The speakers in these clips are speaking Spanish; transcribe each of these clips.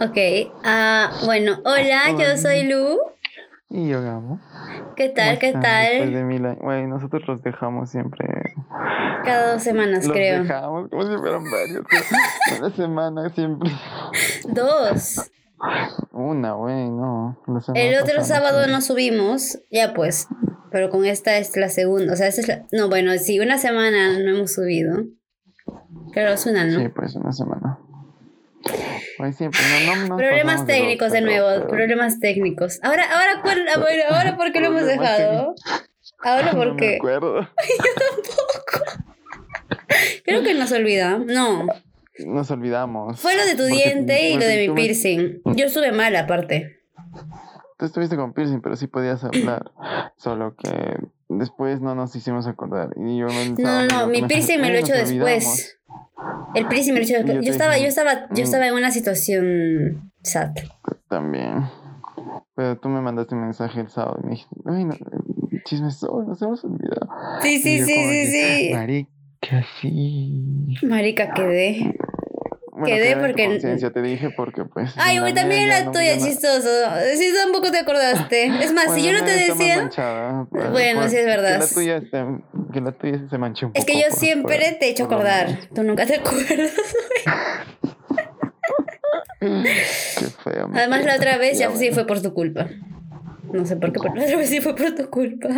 Ok, ah, bueno, hola, yo soy Lu. Y yo Gamo. ¿Qué tal? ¿Qué tal? De mil años. Güey, nosotros los dejamos siempre. Cada dos semanas, Los creo. dejamos como si fueran varios. Una semana siempre. Dos. Una, güey, no. El otro sábado no subimos, ya pues. Pero con esta es la segunda. O sea, esta es la... No, bueno, sí, una semana no hemos subido. Claro, es una, ¿no? Sí, pues una semana. Güey, siempre. No, no, no Problemas técnicos de nuevo, pero- problemas técnicos. Ahora, ahora, ¿cuál- ah, bueno, ahora ¿por qué lo hemos dejado? Ahora No me acuerdo. creo que nos olvida. No, Nos olvidamos. fue lo de tu diente y lo de mi piercing. Yo estuve mal aparte. Tú estuviste con piercing, pero sí podías hablar. Solo que después no nos hicimos acordar. Y yo me No, no, mi piercing me lo he hecho después. El piercing me lo he hecho yo después. Yo estaba, dije, yo estaba, yo mm. estaba en una situación sad. También. Pero tú me mandaste un mensaje el sábado y me dijiste, ay, no, chismes, oh, nos hemos olvidado. Sí, sí, sí, sí, que, sí. Marica, sí. Marica, quedé. Bueno, Quedé porque- conciencia, te dije porque pues. Ay, güey, también la tuya, ya no- chistoso. Sí, tampoco te acordaste. Es más, si yo no te decía. manchada, pero Bueno, sí es verdad. Que la tuya, que la tuya se manche un poco. Es que yo por- siempre por- te he hecho acordar. Tú nunca te acuerdas. Qué feo. Además, la otra vez ya Ya sí bueno. fue por tu culpa. No sé por qué, pero la otra vez sí fue por tu culpa.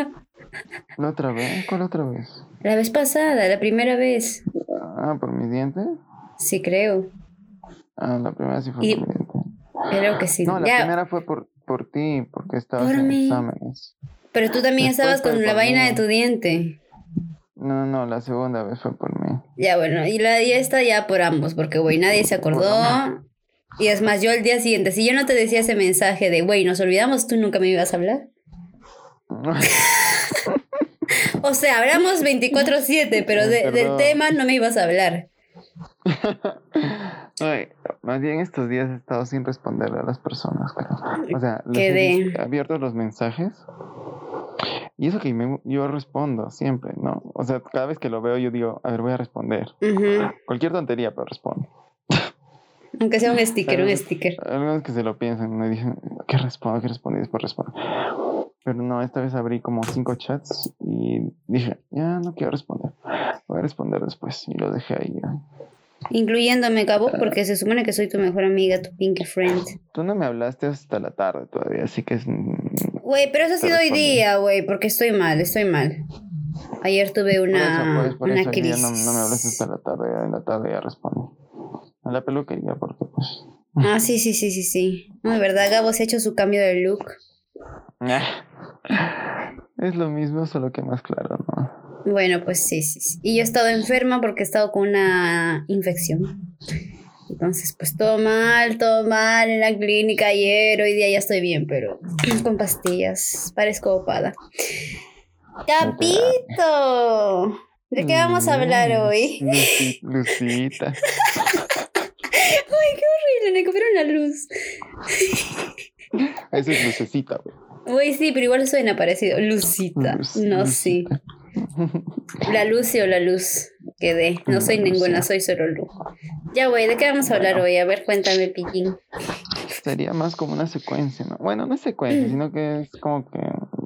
¿La otra vez? ¿Cuál otra vez? La vez pasada, la primera vez. Ah, por mis dientes. Sí, creo. Ah, la primera sí fue Y- por dientes. Creo que sí. No, la Ya, primera fue por, por ti, porque estabas Por en mí. exámenes. Pero tú también Después estabas con la vaina mí. de tu diente. No, no, la segunda vez fue por mí. Ya, bueno, y la esta ya por ambos, porque, güey, nadie se acordó. Y es más, yo al día siguiente, si yo no te decía ese mensaje de, güey, nos olvidamos, tú nunca me ibas a hablar. O sea, hablamos 24-7, pero de- del tema no me ibas a hablar. Ay, más bien estos días he estado sin responderle a las personas, creo. O sea, les he abierto los mensajes. Y eso que me- yo respondo siempre, ¿no? O sea, cada vez que lo veo yo digo, a ver, voy a responder. Ujú. Cualquier tontería, pero respondo. Aunque sea un sticker, un sticker. Algunos que se lo piensan, me dicen, ¿qué respondo? ¿Qué respondo? Y después respondo. Pero no, esta vez abrí como cinco chats y dije, ya no quiero responder. Voy a responder después. Y lo dejé ahí. ya. Incluyéndome, Gabo, porque se supone que soy tu mejor amiga, tu pinky friend. Tú no me hablaste hasta la tarde todavía, así que es... mm, Güey, pero eso ha sido hoy día, güey, porque estoy mal, estoy mal. Ayer tuve Por eso, una, pues, por una crisis. no, no me hablaste hasta la tarde. En la tarde ya respondí. En la peluquería, porque pues... Ah, sí, sí, sí, sí, sí. No, de verdad, Gabo se ha hecho su cambio de look. Es lo mismo, solo que más claro, ¿no? Bueno, pues sí, sí, sí. Y yo he estado enferma porque he estado con una infección. Entonces, pues todo mal, todo mal en la clínica ayer. Hoy día ya estoy bien, pero con pastillas. Parezco opada. ¡Capito! ¿De qué vamos a hablar Mm, hoy? Luci- Lucita. ¡Ay, qué horrible! Me comieron la luz. Esa es lucecita, güey. Uy, sí, pero igual suena parecido. Lucita. Luz- No, sí. La Lucy o la luz quedé. No soy ninguna, soy solo Lu. Ya, güey, ¿de qué vamos a hablar hoy? A ver, cuéntame, Pillín. Sería más como una secuencia, ¿no? Bueno, no es secuencia, sino que es como que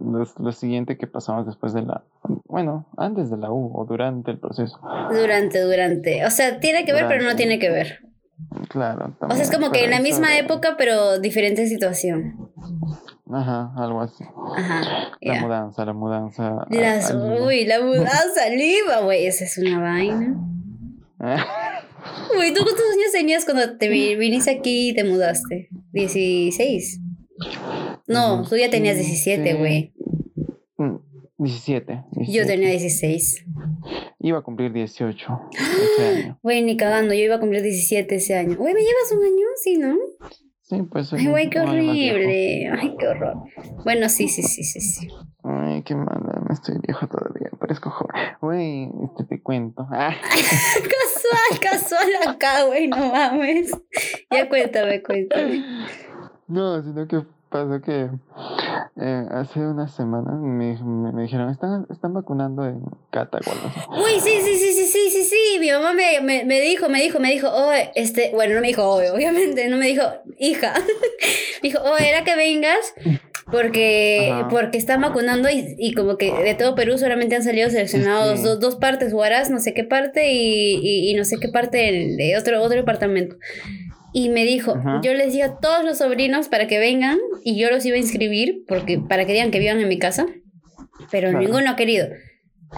lo, lo siguiente que pasamos después de la... Bueno, antes de la U o durante el proceso. Durante, durante. O sea, tiene que ver, pero no tiene que ver. Claro. O sea, es como que en la misma de- época, pero diferente situación. Ajá, algo así. Ajá. La mudanza, la mudanza. Las, al uy, la mudanza Lima, güey. Esa es una vaina. Uy, ¿tú cuántos años tenías cuando te vi- viniste aquí y te mudaste? ¿16? No, tú ya tenías 17, güey. Mm, 17. Yo 17. tenía 16. Iba a cumplir 18 ese año. Güey, ni cagando, yo iba a cumplir 17 ese año. Güey, ¿me llevas un año? Sí, ¿no? Sí, pues Ay, güey, qué horrible. Ay, qué horror. Bueno, sí, sí, sí, sí, sí. Ay, qué mala, no estoy viejo todavía, parezco joven. Güey, este te cuento. Ah, Casual, casual acá, güey, no mames. Ya cuéntame, cuéntame. no, sino que pasó que eh, hace unas semanas me, me, me dijeron, ¿están, están vacunando en Cata. Uy, sí, sí, sí, sí, sí, sí, sí. Mi mamá me, me, me dijo, me dijo, me dijo, oh, este, bueno, no me dijo, oh, obviamente, no me dijo, hija. me dijo, oh, era que vengas porque, Ajá. porque están vacunando y, y como que de todo Perú solamente han salido seleccionados Sí. dos, dos partes, Huaraz, no sé qué parte y, y, y no sé qué parte de otro, otro departamento. Y me dijo, Ajá. yo les dije a todos los sobrinos para que vengan y yo los iba a inscribir porque, para que digan que vivan en mi casa, pero Claro. ninguno ha querido.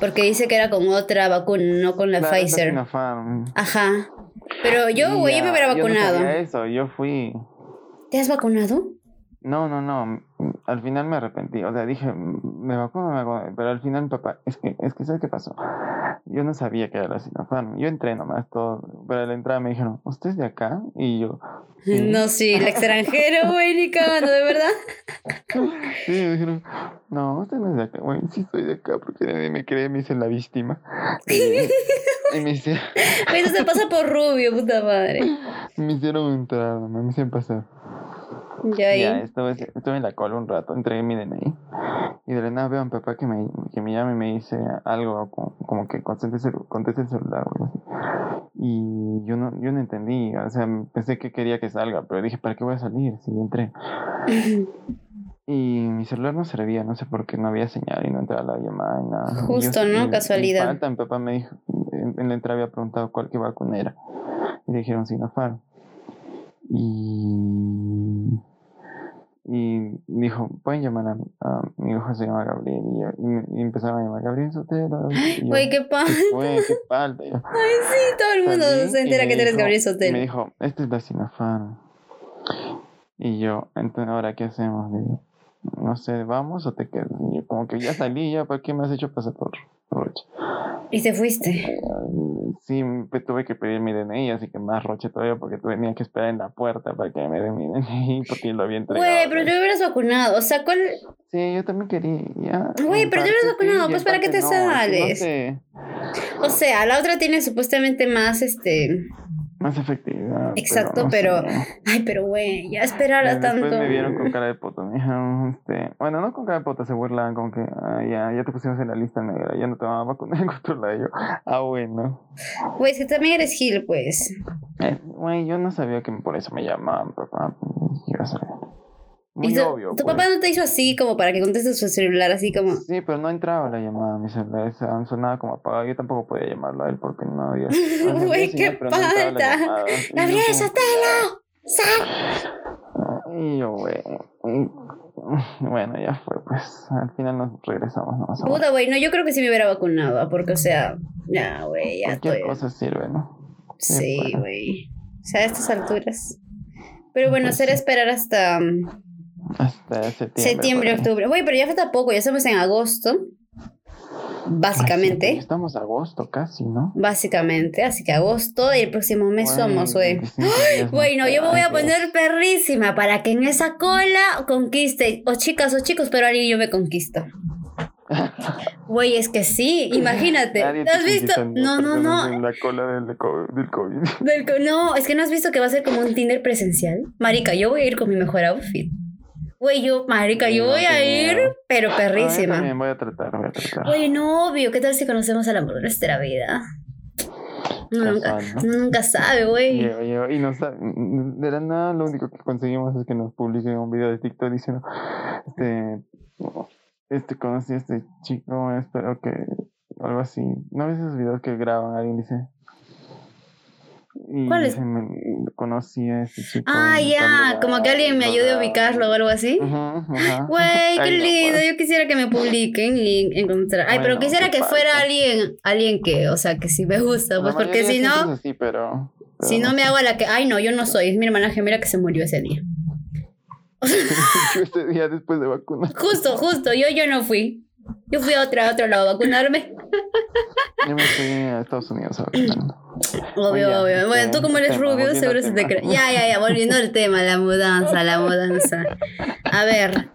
Porque dice que era con otra vacuna, no con la Claro, Pfizer. Ajá. Pero yo, güey, yo me hubiera Ya, Yo no vacunado. sabía eso, yo fui. ¿Te has vacunado? No, no, no. Al final me arrepentí. O sea, dije, me vacuno, me vacuno. Pero al final, papá, es que, es que, ¿sabes qué pasó? Yo no sabía que era la Sinopharm. Yo entré nomás todo. Pero a la entrada me dijeron, ¿usted es de acá? Y yo, sí. No, sí, el extranjero, güey, ni cagando, de verdad. Sí, me dijeron, no, usted no es de acá. Bueno, sí soy de acá porque nadie me cree, me dicen la víctima. Y, y me, hicieron, Güey, eso se pasa por rubio, puta madre. me hicieron entrar, me hicieron pasar. Ya ahí. Ya, estuve, estuve en la cola un rato, entregué mi DNI. Y de la nada veo a mi papá que me, que me llama y me dice algo como, como que conteste el, conteste el celular. Y yo no, yo no entendí, o sea, pensé que quería que salga, pero dije, ¿para qué voy a salir si entré? Y mi celular no servía, no sé por qué no había señal y no entraba la llamada y nada. Y yo- Justo, ¿no? y- y Casualidad. falta, mi papá me dijo, en, en la entrada había preguntado cuál qué vacuna era. Y le dijeron Sinopharm. Y, y dijo, pueden llamar a, a mi hijo, se llama Gabriel. Y, yo- y me- y empezaron a llamar Gabriel Sotelo. Güey, qué pan. Güey, qué falta. Yo, Ay, sí, todo el mundo se entera que tú eres Gabriel y Me Sotelo. dijo, esta es la Sinopharm. Y yo, entonces, ¿ahora qué hacemos? Digo, no sé, ¿vamos o te quedas? Y yo, como que ya salí, ya, ¿para qué me has hecho pasar por Roche? Y te fuiste. Ay, Sí, tuve que pedir mi DNI, así que más Roche todavía, porque tenía que esperar en la puerta para que me den mi DNI, porque lo había entregado. Güey, pero te hubieras vacunado. O sea, ¿cuál? Sí, yo también quería. Ya, Güey, pero te hubieras vacunado, pues, ¿para qué te no, sales? No sé, O sea, la otra tiene supuestamente más, este... más efectividad. Exacto, no pero- sé. Ay, pero güey, ya esperar a Después tanto. me vieron con cara de poto. Me dijeron, este, bueno, no con cara de poto, se burlaban como que, ah, ya, ya te pusimos en la lista negra, ya no te van a vacunar lado. Y yo, ah, bueno. Güey, si también eres Gil, pues. Eh, Güey, yo no sabía que por eso me llamaban, papá. Iba a ser muy obvio. tu pues. papá no te hizo así como para que contestes su celular, así como. Sí, pero no entraba la llamada, mi celular se- sonaba como apagado. Yo tampoco podía llamarlo a él porque no había. Güey, qué falta. ¡Gabriel Sotelo! ¡Sal! Y yo, güey. Bueno, ya fue, pues. Al final nos regresamos, ¿no? Somos- Puta, güey, no, yo creo que sí me hubiera vacunado, porque, o sea, ya, güey, ya Cualquier estoy. cosa sirve, ¿no? Sí, pues. güey. O sea, a estas alturas. Pero bueno, Pues será sí. esperar hasta um, Hasta septiembre. octubre. Güey, pero ya falta poco, ya estamos en agosto. Ay, sí, Básicamente. estamos agosto casi, ¿no? Básicamente, así que agosto y el próximo mes somos, güey. 25 días más. Bueno, yo me voy a poner perrísima para que en esa cola conquiste, o chicas o chicos, pero alguien yo me conquisto. Güey, es que sí, imagínate. Nadie ¿No te has visto? No, no, no. En la cola del, co- del COVID. Del co- No, es que no has visto que va a ser como un Tinder presencial. Marica, yo voy a ir con mi mejor outfit. Güey, yo, marica, yo No, voy a ir, pero perrísima. también voy a tratar, voy a tratar. Güey, no, obvio, ¿qué tal si conocemos al amor de nuestra vida? Nunca, ¿no? uno nunca sabe, güey. Y nos, de la nada lo único que conseguimos es que nos publiquen un video de TikTok diciendo, este, este conocí a este chico, espero que, algo así. ¿No ves esos videos que graban? Alguien dice... Y ¿Cuáles? dice, "Me- conocí a este chico. Ah, ya, tal como que alguien me ayude a ubicarlo o algo así. Güey, qué lindo. Yo quisiera que me publiquen y encontrar. Ay, pero quisiera que fuera alguien, alguien que, o sea, que sí me gusta, La pues porque si no, es así, pero, pero si no me hago la que, ay, no, yo no soy, es mi hermana gemela que se murió ese día. Ese día después de vacunar. Justo, justo, yo, yo no fui. Yo fui a otro, a otro lado a vacunarme. Yo me fui a Estados Unidos a vacunar. Obvio, obvio. Bueno, tú como eres tema, rubio, seguro se te cree. Ya, ya, ya, volviendo al tema, la mudanza, la mudanza. A ver.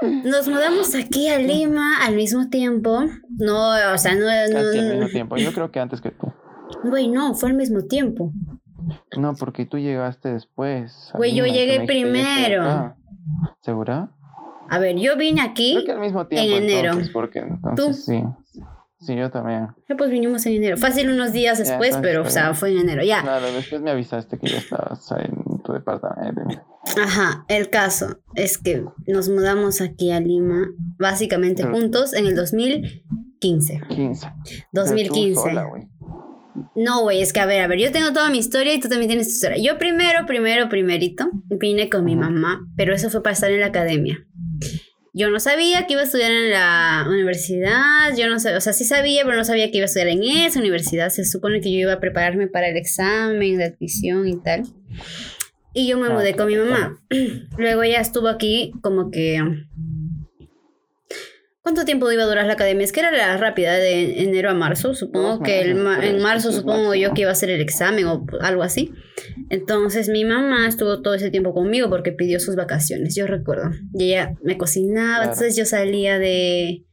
Nos mudamos aquí a Lima al mismo tiempo. No, o sea, no. Casi al mismo no tiempo. Yo creo que antes que tú. Güey, no, fue al mismo tiempo. No, porque tú llegaste después. Güey, yo llegué me dijiste, "Ya estoy primero". acá". ¿Segura? A ver, yo vine aquí Creo que al mismo tiempo. en enero. Entonces, porque entonces sí. Sí, yo también. Ya, pues vinimos en enero. Fácil unos días Ya, después, entonces pero, o fue sea, fue en enero. Ya. Claro, después me avisaste que ya estabas ahí en tu departamento. Ajá, el caso es que nos mudamos aquí a Lima, básicamente Pero- juntos, en el 2015. 15. 2015. Pero tú sola, güey. No, güey, es que a ver, a ver, yo tengo toda mi historia y tú también tienes tu historia. Yo primero, primero, primerito, vine con mi mamá, pero eso fue para estar en la academia. Yo no sabía que iba a estudiar en la universidad, yo no sabía, o sea, sí sabía, pero no sabía que iba a estudiar en esa universidad. Se supone que yo iba a prepararme para el examen de admisión y tal. Y yo me Ah, mudé con mi mamá. Luego ella estuvo aquí como que... ¿Cuánto tiempo iba a durar la academia? Es que era la rápida de enero a marzo. Supongo que el ma- en marzo supongo yo que iba a hacer el examen o algo así. Entonces mi mamá estuvo todo ese tiempo conmigo porque pidió sus vacaciones, yo recuerdo. Y ella me cocinaba, Claro. entonces yo salía de,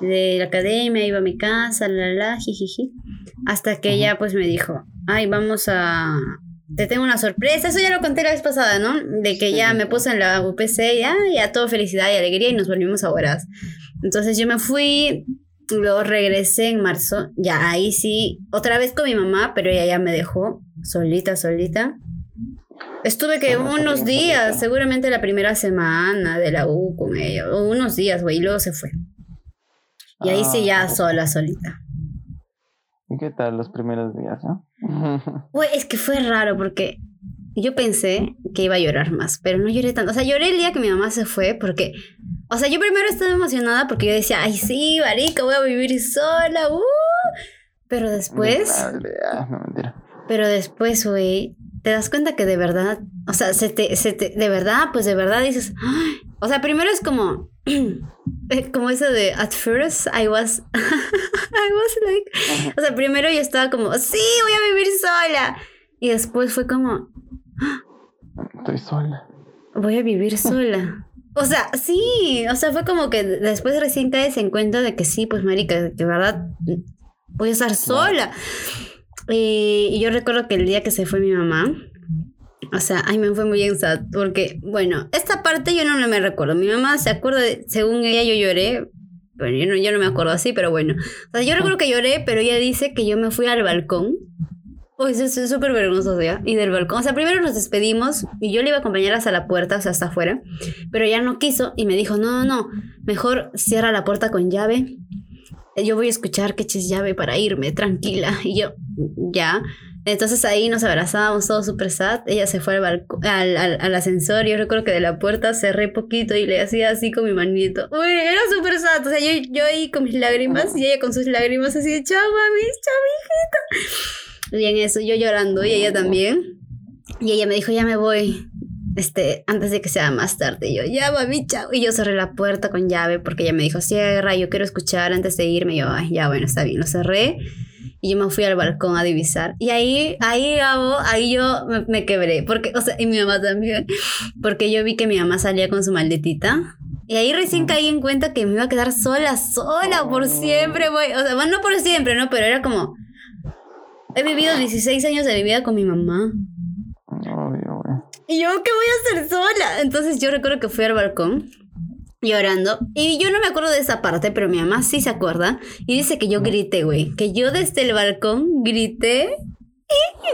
de la academia, iba a mi casa, la la, jijiji. Hasta que ella pues me dijo, ay, vamos a... Te tengo una sorpresa, eso ya lo conté la vez pasada, ¿no? De que Sí, ya me puse en la UPC ya, ya todo felicidad y alegría y nos volvimos a horas. Entonces yo me fui, luego regresé en marzo, ya ahí sí, otra vez con mi mamá, pero ella ya me dejó solita, solita. Estuve que unos días, solita. seguramente la primera semana de la U con ella, o unos días, güey, y luego se fue. Y ahí sí ya Ah, sola, solita. ¿Y qué tal los primeros días, no? Güey, es que fue raro porque yo pensé que iba a llorar más, pero no lloré tanto. O sea, lloré el día que mi mamá se fue porque, o sea, yo primero estaba emocionada porque yo decía, ay, sí, marica, voy a vivir sola, uh. Pero después, ah, no, mentira. pero después, güey, te das cuenta que de verdad, o sea, se te, se te, de verdad, pues de verdad dices, "Ay". o sea, primero es como, eh, como eso de, at first I was, I was like, o sea, primero yo estaba como, sí, voy a vivir sola. Y después fue como, Estoy sola. voy a vivir sola. O sea, sí, o sea, fue como que después recién caes en cuenta de que sí, pues marica, que de verdad voy a estar sola. Y, y yo recuerdo que el día que se fue mi mamá, o sea, ay, me fue muy bien sad, porque, bueno, esta parte yo no me recuerdo. Mi mamá se acuerda, de- según ella yo lloré, bueno, yo no, yo no me acuerdo así, pero bueno. O sea, yo recuerdo que lloré, pero ella dice que yo me fui al balcón. Uy, eso es súper vergonzoso, ¿ya? Y del balcón. O sea, primero nos despedimos y yo le iba a acompañar hasta la puerta, o sea, hasta afuera. Pero ella no quiso y me dijo, no, no, no, mejor cierra la puerta con llave. Yo voy a escuchar que eches llave para irme, tranquila. Y yo, ya. Entonces ahí nos abrazábamos todos súper sad. Ella se fue al, balco- al, al, al ascensor. Yo recuerdo que de la puerta cerré poquito y le hacía así con mi manito. Uy, era súper sad. O sea, yo, yo ahí con mis lágrimas y ella con sus lágrimas así de, chao, mami, chao, hijita. Y en eso yo llorando y ella también. Y ella me dijo, ya me voy. Este, antes de que sea más tarde. Y yo, ya, mami, chao. Y yo cerré la puerta con llave porque ella me dijo, cierra, yo quiero escuchar antes de irme. Y yo, ay, ya, bueno, está bien. Lo cerré. Y yo me fui al balcón a divisar. Y ahí, ahí, Gabo, ahí yo me, me quebré. Porque, o sea, y mi mamá también. Porque yo vi que mi mamá salía con su maldetita. Y ahí recién caí en cuenta que me iba a quedar sola, sola, por siempre, güey. O sea, bueno, no por siempre, ¿no? Pero era como... He vivido 16 años de mi vida con mi mamá. Obvio, güey. Y yo, ¿qué voy a hacer sola? Entonces yo recuerdo que fui al balcón llorando. Y yo no me acuerdo de esa parte, pero mi mamá sí se acuerda. Y dice que yo grité, güey. Que yo desde el balcón grité.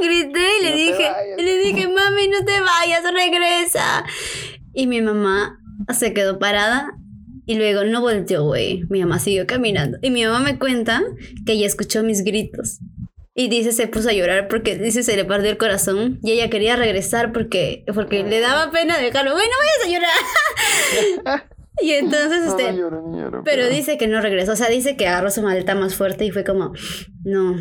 Y grité y le No dije, le dije, mami, no te vayas, regresa. Y mi mamá se quedó parada y luego no volteó, güey. Mi mamá siguió caminando. Y mi mamá me cuenta que ella escuchó mis gritos. Y dice, se puso a llorar porque dice, se le partió el corazón. Y ella quería regresar porque, porque le daba pena dejarlo. Güey, no vayas a llorar. y entonces, No, este... no lloro, lloro. Pero dice que no regresó, o sea, dice que agarró su maleta más fuerte y fue como, no,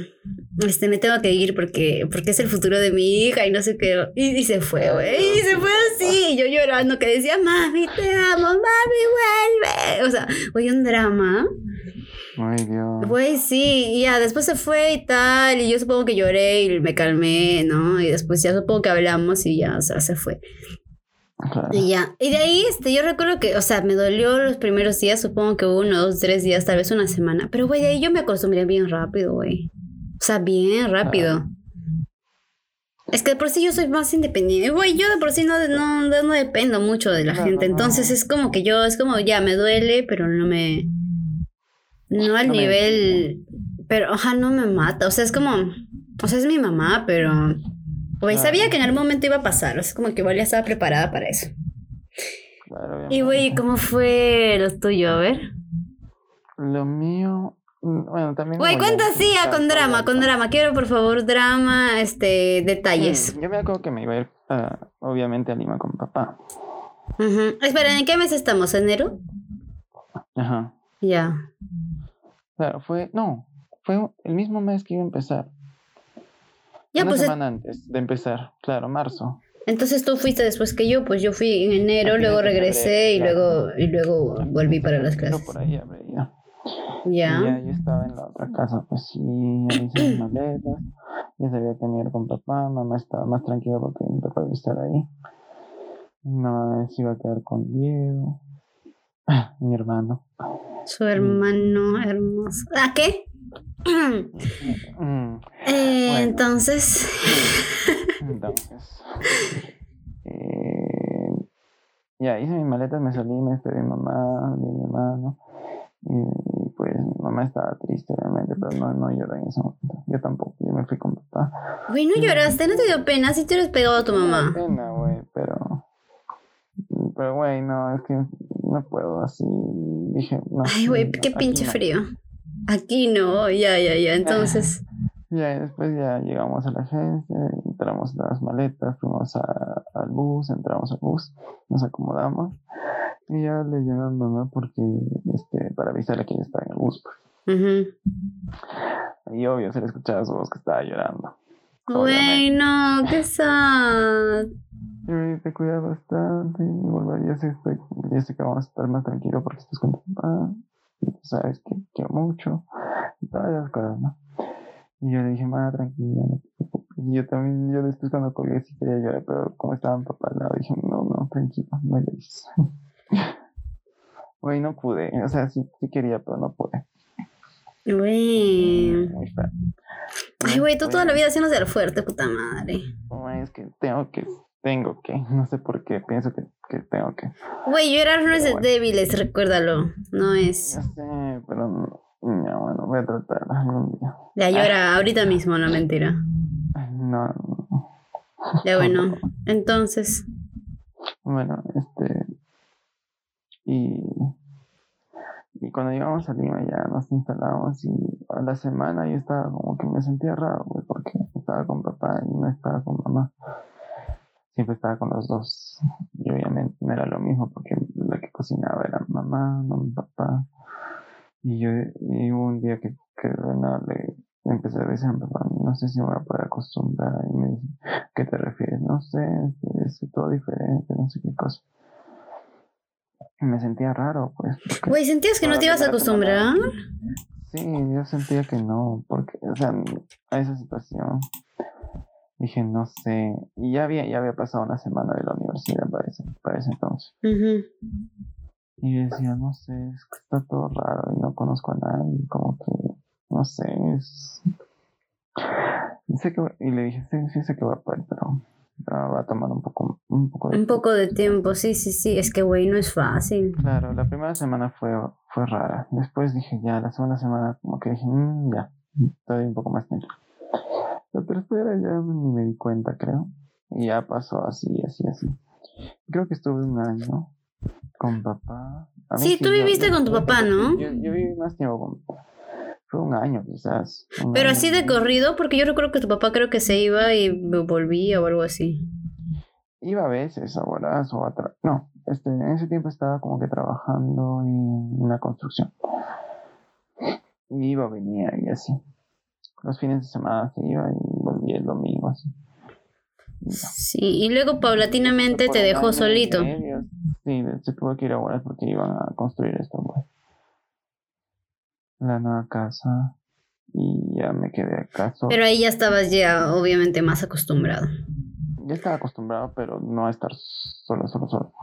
este, me tengo que ir porque, porque es el futuro de mi hija y no sé qué. Y, y se fue, güey, y se fue así, y yo llorando que decía, mami, te amo, mami, vuelve. O sea, güey, un drama. Ay, Dios. Güey, sí, ya, después se fue y tal, y yo supongo que lloré y me calmé, ¿no? Y después ya supongo que hablamos y ya, o sea, se fue. Claro. Y ya. Y de ahí, este, yo recuerdo que, o sea, me dolió los primeros días, supongo que uno, dos, tres días, tal vez una semana. Pero, güey, de ahí yo me acostumbré bien rápido, güey. O sea, bien rápido. Es que de por sí yo soy más independiente. Güey, yo de por sí no, no, no dependo mucho de la No, gente. Entonces es como que yo, es como ya me duele, pero no me. No al No me- nivel. Pero, ojalá no me mata. O sea, es como. O sea, es mi mamá, pero. Güey, Claro. sabía que en algún momento iba a pasar. O sea, es como que igual ya estaba preparada para eso. Claro, Y, güey. ¿cómo fue lo tuyo? A ver. Lo mío. mm, Bueno, también. Güey, cuenta así, ah, con drama, con drama. Quiero, por favor, drama, este, detalles. Mm, Yo me acuerdo que me iba a ir, ah, obviamente, a Lima con papá. Ujú. Espera, ¿en qué mes estamos? ¿Enero? Ajá. Ya. Claro, fue. No, fue el mismo mes que iba a empezar. Ya, Una pues. semana antes de empezar, claro, marzo. Entonces tú fuiste después que yo, pues yo fui en enero, luego regresé y luego y luego volví para las clases. por ahí habré ido. Ya. Y ya yo estaba en la otra casa, pues sí, hice mis maletas. Ya sabía que me iba con papá, mamá estaba más tranquila porque mi papá iba a estar ahí. Mi mamá se iba a quedar con Diego, mi hermano. Su hermano hermoso. ¿A qué? Mm, Eh, Bueno. Entonces, Entonces, eh, ya hice mis maletas, me salí, me de mi mamá, mi hermano. Y, y, pues mi mamá estaba triste, obviamente, pero no, no lloró en ese momento. Yo tampoco, yo me fui con papá. güey, no lloraste, no te dio pena si te hubieras pegado a tu mamá. pena, güey, pero. Pero, güey, no, es que no puedo así. Dije, no. Ay, güey, qué pinche no. frío. Aquí no, ya, ya, ya. Entonces, Ya, y después ya llegamos a la agencia, entramos las maletas, fuimos a- al bus, entramos al bus, nos acomodamos. Y ya le llamé a mamá porque, este, para avisarle que ella estaba en el bus. pues. ujú. Y obvio, se le escuchaba su voz que estaba llorando. güey, no, qué sad. Y me dice, cuida bastante, y vuelve, ya sé, ya sé que vamos a estar más tranquilos porque estás con tu papá, y tú sabes que quiero mucho, y todas esas cosas, ¿no? Y yo le dije, ma, tranquila, no te preocupes. Y yo también, yo después cuando colgué sí quería llorar, pero como estaba mi papá al lado, dije, no, no, tranquilo, no llores. Güey, no pude, o sea, sí, sí quería, pero no pude. Güey. Muy. Ay, güey, tú toda la vida haciéndose al fuerte, puta madre. Güey, es que tengo que, tengo que, no sé por qué, pienso que, que tengo que. Güey, llorar no es de Bueno. débiles, recuérdalo. No es. Ya sé, pero no, ya, bueno, voy a tratar algún día. Ya llora ahorita mismo, no mentira. No, no. Ya bueno. Entonces, Bueno, este. Y. Y cuando llegamos a Lima ya nos instalamos y a la semana yo estaba como que me sentía raro, güey, porque estaba con papá y no estaba con mamá. Siempre estaba con los dos. Y obviamente no era lo mismo porque la que cocinaba era mamá, no mi papá. Y yo, y hubo un día que, que le empecé a decir a mi papá, no sé si me voy a poder acostumbrar. Y me dice, ¿qué te refieres? No sé, es, es todo diferente, no sé qué cosa. Y me sentía raro, pues. güey, ¿sentías que no te ibas a acostumbrar? Sí, yo sentía que no, porque, o sea, a esa situación dije, no sé, y ya había, ya había pasado una semana de la universidad para ese, para ese entonces. Y yo decía, no sé, es que está todo raro y no conozco a nadie, como que, no sé, es... Y, sé que, y le dije, sí, sí sé que va a poder, pero, va a tomar un poco, un poco de Un poco de tiempo, sí, sí, sí. Es que, güey, no es fácil. Claro, la primera semana fue, fue rara. Después dije, ya, la segunda semana como que dije, "Mm, ya, estoy un poco más tranquilo. La tercera ya ni me di cuenta, creo. Y ya pasó así, así, así. Creo que estuve un año con papá. A Sí, tú viviste yo- con tu papá, ¿no? Yo, yo viví más tiempo con papá. Fue un año quizás. un Pero año. así de corrido, porque yo recuerdo que tu papá creo que se iba y volvía o algo así. Iba a veces a o a tra- No, este, en ese tiempo estaba como que trabajando en una construcción. Y iba, venía y así. Los fines de semana se iba y volvía el domingo así. Y. Sí, y luego paulatinamente te dejó solito. Sí, se tuvo que ir a horas porque iban a construir esto, pues. La nueva casa. Y ya me quedé acá solo. Pero ahí ya estabas ya obviamente más acostumbrado. ya estaba acostumbrado, pero no a estar solo, solo, solo.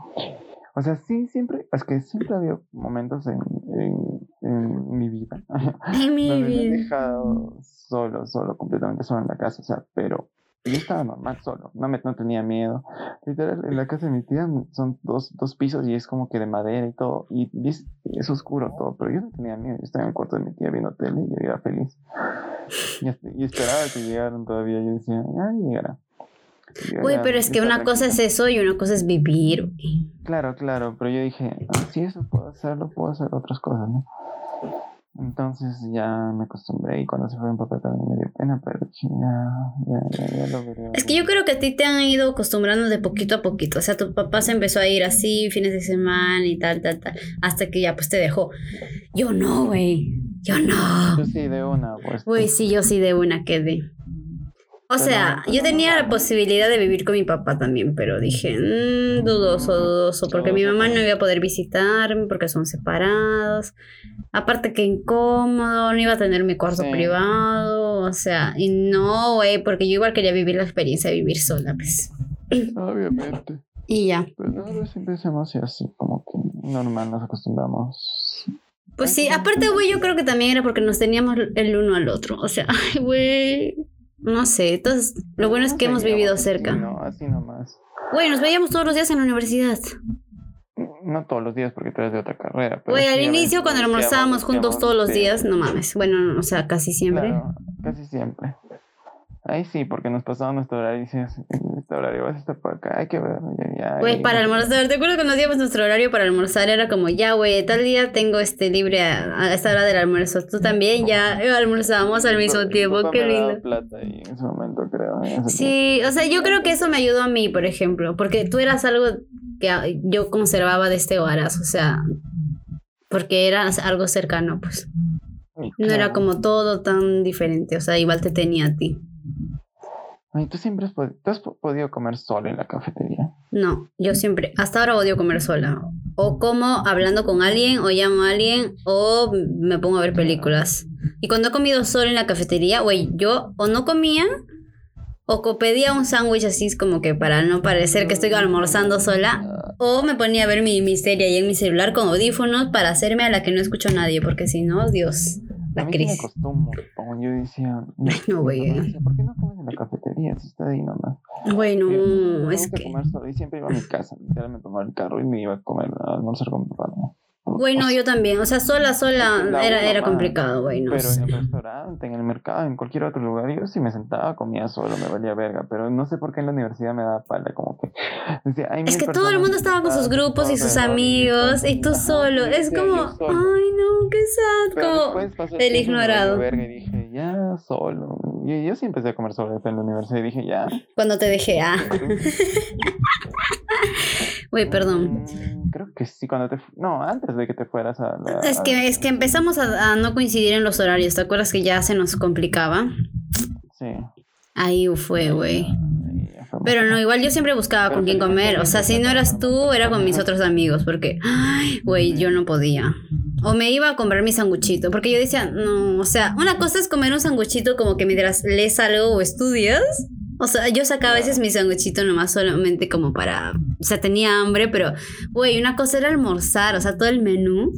O sea, sí, siempre, es que siempre había momentos en, en, en mi vida En mi donde me he vida. dejado solo, solo, completamente solo en la casa, o sea, pero Yo estaba normal solo, no, me, no tenía miedo. Literal, en la casa de mi tía son dos, dos pisos y es como que de madera y todo. Y, es, es, oscuro todo, pero yo no tenía miedo. Yo estaba en el cuarto de mi tía viendo tele y yo era feliz. Y, y esperaba que llegaran todavía. Yo decía, ya llegará. Uy, pero es que una cosa es eso y una cosa es vivir. Claro, claro, pero yo dije, ah, si eso puedo hacerlo, puedo hacer otras cosas, ¿no? Entonces ya me acostumbré y cuando se fue mi papá también me dio pena, pero ya, ya, ya, lo veré. Es que yo creo que a ti te han ido acostumbrando de poquito a poquito. O sea, tu papá se empezó a ir así, fines de semana y tal, tal, tal, hasta que ya pues te dejó. Yo no, güey. Yo no. Yo sí de una, pues. Güey, sí, yo sí de una quedé. O sea, yo tenía la posibilidad de vivir con mi papá también, pero dije, mmm, dudoso, dudoso, porque mi mamá no iba a poder visitarme porque son separados. Aparte que incómodo, no iba a tener mi cuarto privado, o sea, y no, güey, porque yo igual quería vivir la experiencia de vivir sola, pues. Obviamente. Y ya. Pero no, siempre hacemos así, como que normal, nos acostumbramos. Pues sí, aparte, güey, yo creo que también era porque nos teníamos el uno al otro. O sea, ay, güey, no sé, entonces lo bueno es que hemos vivido cerca. No, así nomás. Güey, nos veíamos todos los días en la universidad. No todos los días porque tú eres de otra carrera. Güey, al inicio cuando almorzábamos juntos todos los días, no mames. Bueno, o sea, casi siempre. casi siempre. Ahí sí, porque nos pasaba nuestro horario y dices, este horario vas a estar por acá, hay que ver. Güey, para almorzar, ¿te acuerdas cuando hacíamos nuestro horario para almorzar? Era como, ya, güey, tal día tengo este libre a, esta hora del almuerzo. Tú también, ya almorzábamos al mismo tiempo, qué lindo. plata ahí en ese momento, creo. sí, o sea, yo creo que eso me ayudó a mí, por ejemplo, porque tú eras algo que yo conservaba de este horas, o sea, porque era algo cercano, pues. No era como todo tan diferente, o sea, igual te tenía a ti. ¿Tú siempre has, podido comer sola en la cafetería? No, yo siempre, hasta ahora odio comer sola. O como hablando con alguien, o llamo a alguien, o me pongo a ver películas. Y cuando he comido sola en la cafetería, güey, yo o no comía, o pedía un sándwich así como que para no parecer que estoy almorzando sola, o me ponía a ver mi, mi serie ahí en mi celular con audífonos para hacerme a la que no escucho a nadie, porque si no, Dios. La a mí me costó un montón. Yo decía, no, güey. ¿Por qué no comes en la cafetería? Si está ahí nomás. Bueno, es que. comer solo y siempre iba a mi casa. me tomaba el carro y me iba a comer, a almorzar con mi papá. ¿no? Bueno, yo también. O sea, sola, sola era, era complicado, güey. No pero en el restaurante, en el mercado, en cualquier otro lugar, yo si me sentaba, comía solo, me valía verga. Pero no sé por qué en la universidad me daba pala, como que. Es que todo el mundo estaba con sus grupos y sus amigos, y tú solo. Es como, ay, no, qué sad. como el ignorado. Verga, y dije, ya, solo. Y yo sí empecé a comer solo en la universidad y dije, ya. Cuando te dejé, ah. Güey, perdón. Mm, creo que sí, cuando te... No, antes de que te fueras a... es, que, es que empezamos a, no coincidir en los horarios, ¿te acuerdas que ya se nos complicaba? Sí. Ahí fue, güey. Pero no, igual yo siempre buscaba con quién comer. O sea, si no eras tú, era con mis otros amigos. Porque, ay, güey, yo no podía. O me iba a comprar mi sanguchito. Porque yo decía, no, o sea, una cosa es comer un sanguchito como que mientras lees algo o estudias. O sea, yo sacaba a veces mi sanguchito nomás solamente como para... O sea, tenía hambre, pero, güey, una cosa era almorzar, o sea, todo el menú.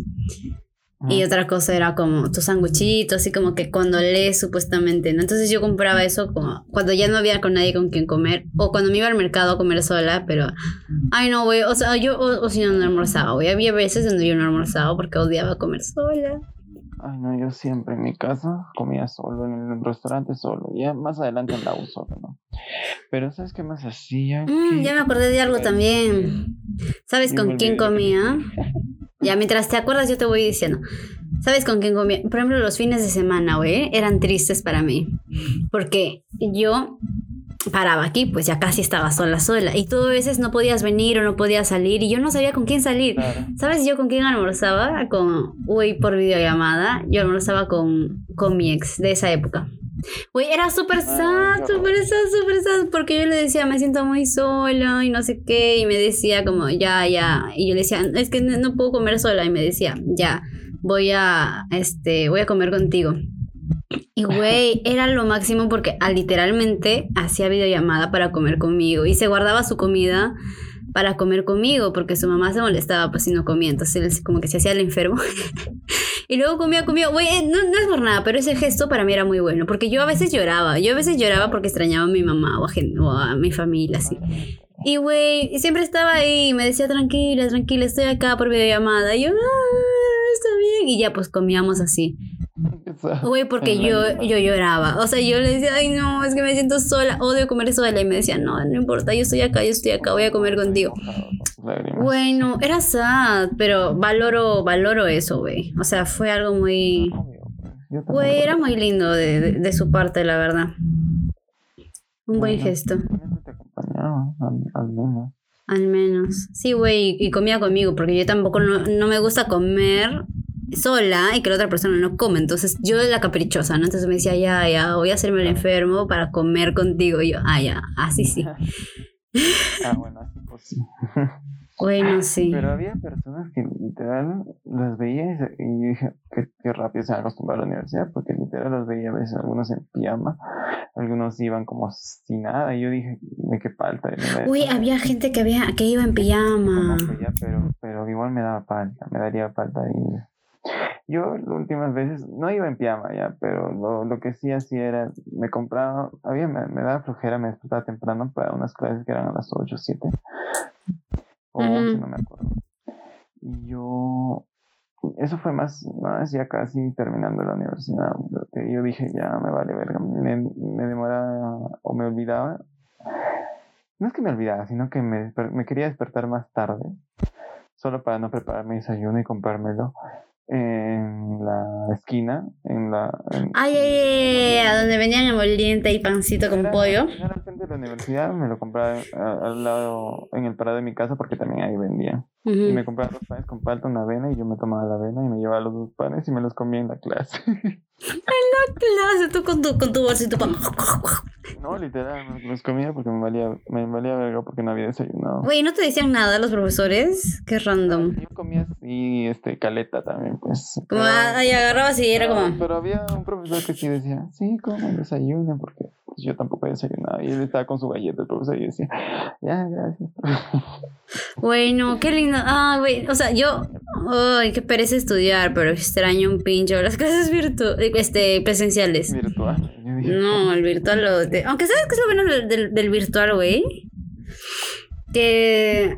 Y otra cosa era como tu sanguchito, así como que cuando lees supuestamente, ¿no? Entonces yo compraba eso como cuando ya no había con nadie con quien comer, o cuando me iba al mercado a comer sola, pero, ay no, güey, o sea, yo, o, si no, no almorzaba, güey. Había veces donde yo no almorzaba porque odiaba comer sola. Ay, no, yo siempre en mi casa comía solo, en el restaurante solo. Ya más adelante en la U solo, ¿no? Pero ¿sabes qué más hacía? Mm, ya me acordé de algo también. ¿Sabes con quién comía? Ya, mientras te acuerdas, yo te voy diciendo. ¿Sabes con quién comía? Por ejemplo, los fines de semana, güey, eran tristes para mí. Porque yo paraba aquí, pues ya casi estaba sola, sola. Y tú a veces no podías venir o no podías salir y yo no sabía con quién salir. ¿Sabes yo con quién almorzaba? Con, uy, por videollamada. Yo almorzaba con, con mi ex de esa época. Güey, era súper sad, súper sad, súper sad, porque yo le decía, me siento muy sola y no sé qué, y me decía como, ya, ya, y yo le decía, es que no puedo comer sola, y me decía, ya, voy a, este, voy a comer contigo. Y güey, era lo máximo porque ah, literalmente hacía videollamada para comer conmigo y se guardaba su comida para comer conmigo porque su mamá se molestaba pues si no comía, entonces como que se hacía el enfermo Y luego comía, comía. Güey, eh, no, no es por nada, pero ese gesto para mí era muy bueno. Porque yo a veces lloraba. Yo a veces lloraba porque extrañaba a mi mamá o a, o a mi familia, así. Y güey, siempre estaba ahí y me decía, tranquila, tranquila, estoy acá por videollamada. Y yo, ah, está bien. Y ya pues comíamos así. Güey, porque yo, yo lloraba. O sea, yo le decía, ay, no, es que me siento sola. Odio comer sola. Y me decía, no, no importa, yo estoy acá, yo estoy acá, voy a comer contigo. Bueno, era sad, pero valoro, valoro eso, güey. O sea, fue algo muy... Güey, era muy lindo de, de- de su parte, la verdad. Un buen gesto, menos. al menos. Sí, güey, y comía conmigo, porque yo tampoco no, no me gusta comer sola y que la otra persona no come. Entonces, yo la caprichosa, ¿no? Entonces me decía, ya, ya, voy a hacerme el enfermo para comer contigo. Y yo, ah, ya, así sí. Ah, bueno, así pues sí. Bueno, sí. Pero había personas que literal las veía y, yo dije, qué, qué rápido se han acostumbrado a la universidad, porque literal los veía a veces algunos en pijama, algunos iban como sin nada, y yo dije, ¿de qué falta? Me- Uy, había gente que, había, que iba en pijama. como que ya, pero, pero igual me daba falta, me daría falta y yo las últimas veces no iba en pijama ya, pero lo, lo que sí hacía era, me compraba, había, me, me daba flojera, me despertaba temprano para unas clases que eran a las 8 o 7, o. 11, no me acuerdo. Y yo, eso fue más, más ya casi terminando la universidad, porque yo dije, ya me vale verga, me, me demoraba o me olvidaba. No es que me olvidaba, sino que me, me quería despertar más tarde, solo para no preparar mi desayuno y comprármelo en la esquina, en la... en- Ay, ay, ay, a donde vendían emoliente y pancito con Era- pollo. Era frente de la universidad, me lo compraba a- al lado, en el parado de mi casa, porque también ahí vendían. Y Ujú. me compraba dos panes con palta, una avena, y yo me tomaba la avena y me llevaba los dos panes y me los comía en la clase. Clase, tú con tu, con tu bolsito pan. no, literal, me los comía porque me valía, me valía verga porque no había desayunado. Güey, ¿no te decían nada los profesores? Qué random. Yo comía así, este, caleta también, pues. Como, Pero- ah, ahí agarrabas y era como... Pero había un profesor que sí decía, sí, coman, desayunen, porque yo tampoco he desayunado. Y él estaba con su galleta, el profesor, y decía, ya, gracias. Bueno, qué lindo. Ah, güey, o sea, yo... Ay, qué pereza estudiar, pero extraño un pincho las clases virtuales, este, presenciales. Virtual. No, el virtual lo... de- Aunque ¿sabes qué es lo bueno del, del, del virtual, güey? Que...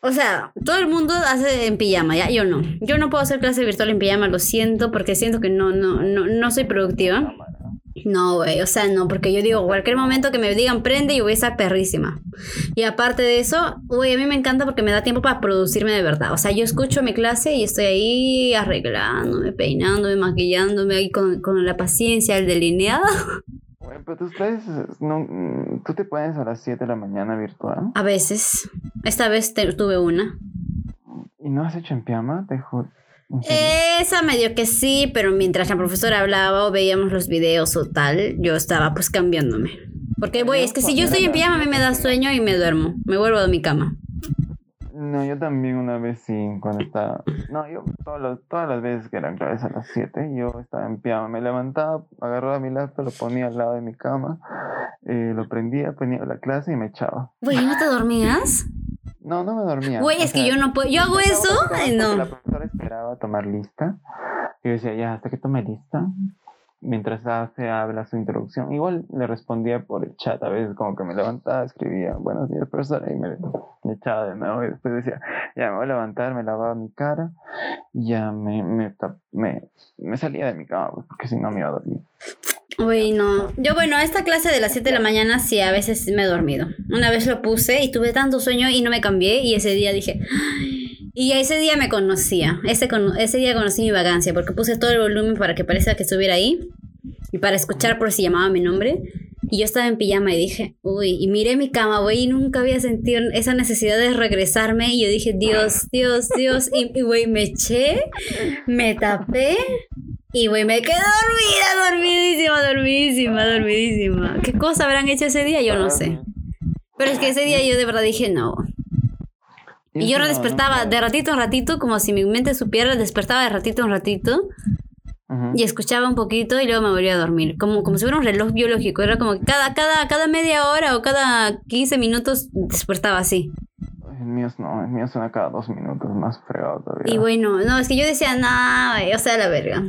O sea, todo el mundo hace en pijama, ¿ya? Yo no. Yo no puedo hacer clase virtual en pijama, lo siento, porque siento que no, no, no, no soy productiva. No, güey, o sea, no, porque yo digo, cualquier momento que me digan prende, yo voy a estar perrísima. Y aparte de eso, güey, a mí me encanta porque me da tiempo para producirme de verdad. O sea, yo escucho mi clase y estoy ahí arreglándome, peinándome, maquillándome ahí con, con la paciencia, el delineado. Bueno, pero tus clases, no, tú te pones a las 7 de la mañana virtual A veces. Esta vez te- tuve una. y no has hecho en pijama, te juro. ¿En serio? Esa medio que sí, pero mientras la profesora hablaba o veíamos los videos o tal, yo estaba pues cambiándome. Porque, güey, es que si yo estoy en pijama, a mí me da sueño y me duermo. Me vuelvo a mi cama. No, yo también una vez sí, cuando estaba... No, yo todas las, todas las veces que eran clases a las 7, yo estaba en pijama. Me levantaba, agarraba mi laptop, lo ponía al lado de mi cama, eh, lo prendía, ponía la clase y me echaba. Güey, ¿no te dormías? No, no me dormía. Güey, o es que yo no puedo. Yo hago eso. Ay, no. La profesora esperaba tomar lista. Y yo decía, ya, hasta que tome lista. Mientras hace, habla su introducción. Igual le respondía por el chat. A veces como que me levantaba, escribía, buenos días, profesora. Y me, me echaba de nuevo. Y después decía, ya me voy a levantar, me lavaba mi cara. Y ya me, me, me, me salía de mi cama, pues, porque si no me iba a dormir. Güey, no. Yo, bueno, esta clase de las 7 de la mañana sí, a veces me he dormido. Una vez lo puse y tuve tanto sueño y no me cambié. Y ese día dije. Y ese día me conocía. Ese, ese día conocí mi vagancia porque puse todo el volumen para que parezca que estuviera ahí. Y para escuchar por si llamaba mi nombre. Y yo estaba en pijama y dije, uy, y miré mi cama, güey, y nunca había sentido esa necesidad de regresarme. Y yo dije, Dios, Dios, Dios. Y, güey, me eché, me tapé. Y güey, me quedé dormida, dormidísima, dormidísima, dormidísima. ¿Qué cosa habrán hecho ese día? Yo no sé. Pero es que ese día yo de verdad dije no. Y yo no despertaba de ratito en ratito, como si mi mente supiera, despertaba de ratito en ratito y escuchaba un poquito y luego me volvía a dormir. Como, como si fuera un reloj biológico. Era como que cada, cada, cada media hora o cada 15 minutos despertaba así. Ay, El mío no, el mío suena cada dos minutos, más fregado todavía. Y bueno, no, es que yo decía, no, güey, o sea, la verga.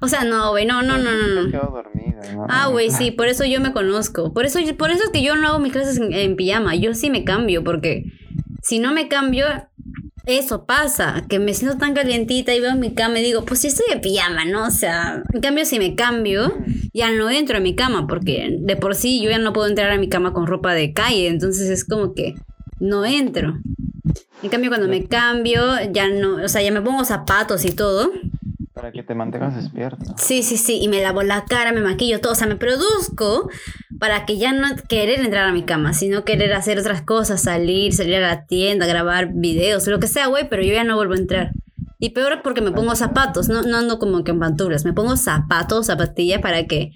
O sea, no, güey, no, no, no, no, Me no. quedo dormida, ¿no? Ah, güey, sí, por eso yo me conozco. Por eso, por eso es que yo no hago mis clases en, en pijama. Yo sí me cambio, porque si no me cambio, eso pasa. Que me siento tan calientita y veo mi cama y digo, pues si estoy en pijama, ¿no? O sea, en cambio, si me cambio, ya no entro a mi cama, porque de por sí yo ya no puedo entrar a mi cama con ropa de calle. Entonces es como que no entro. En cambio, cuando me cambio, ya no, o sea, ya me pongo zapatos y todo. Para que te mantengas despierto. Sí, sí, sí, y me lavo la cara, me maquillo todo, o sea, me produzco para que ya no querer entrar a mi cama, sino querer hacer otras cosas, salir, salir a la tienda, grabar videos, lo que sea, güey, pero yo ya no vuelvo a entrar. Y peor porque me pongo zapatos, no, no ando como que en panturas, me pongo zapatos, zapatillas para que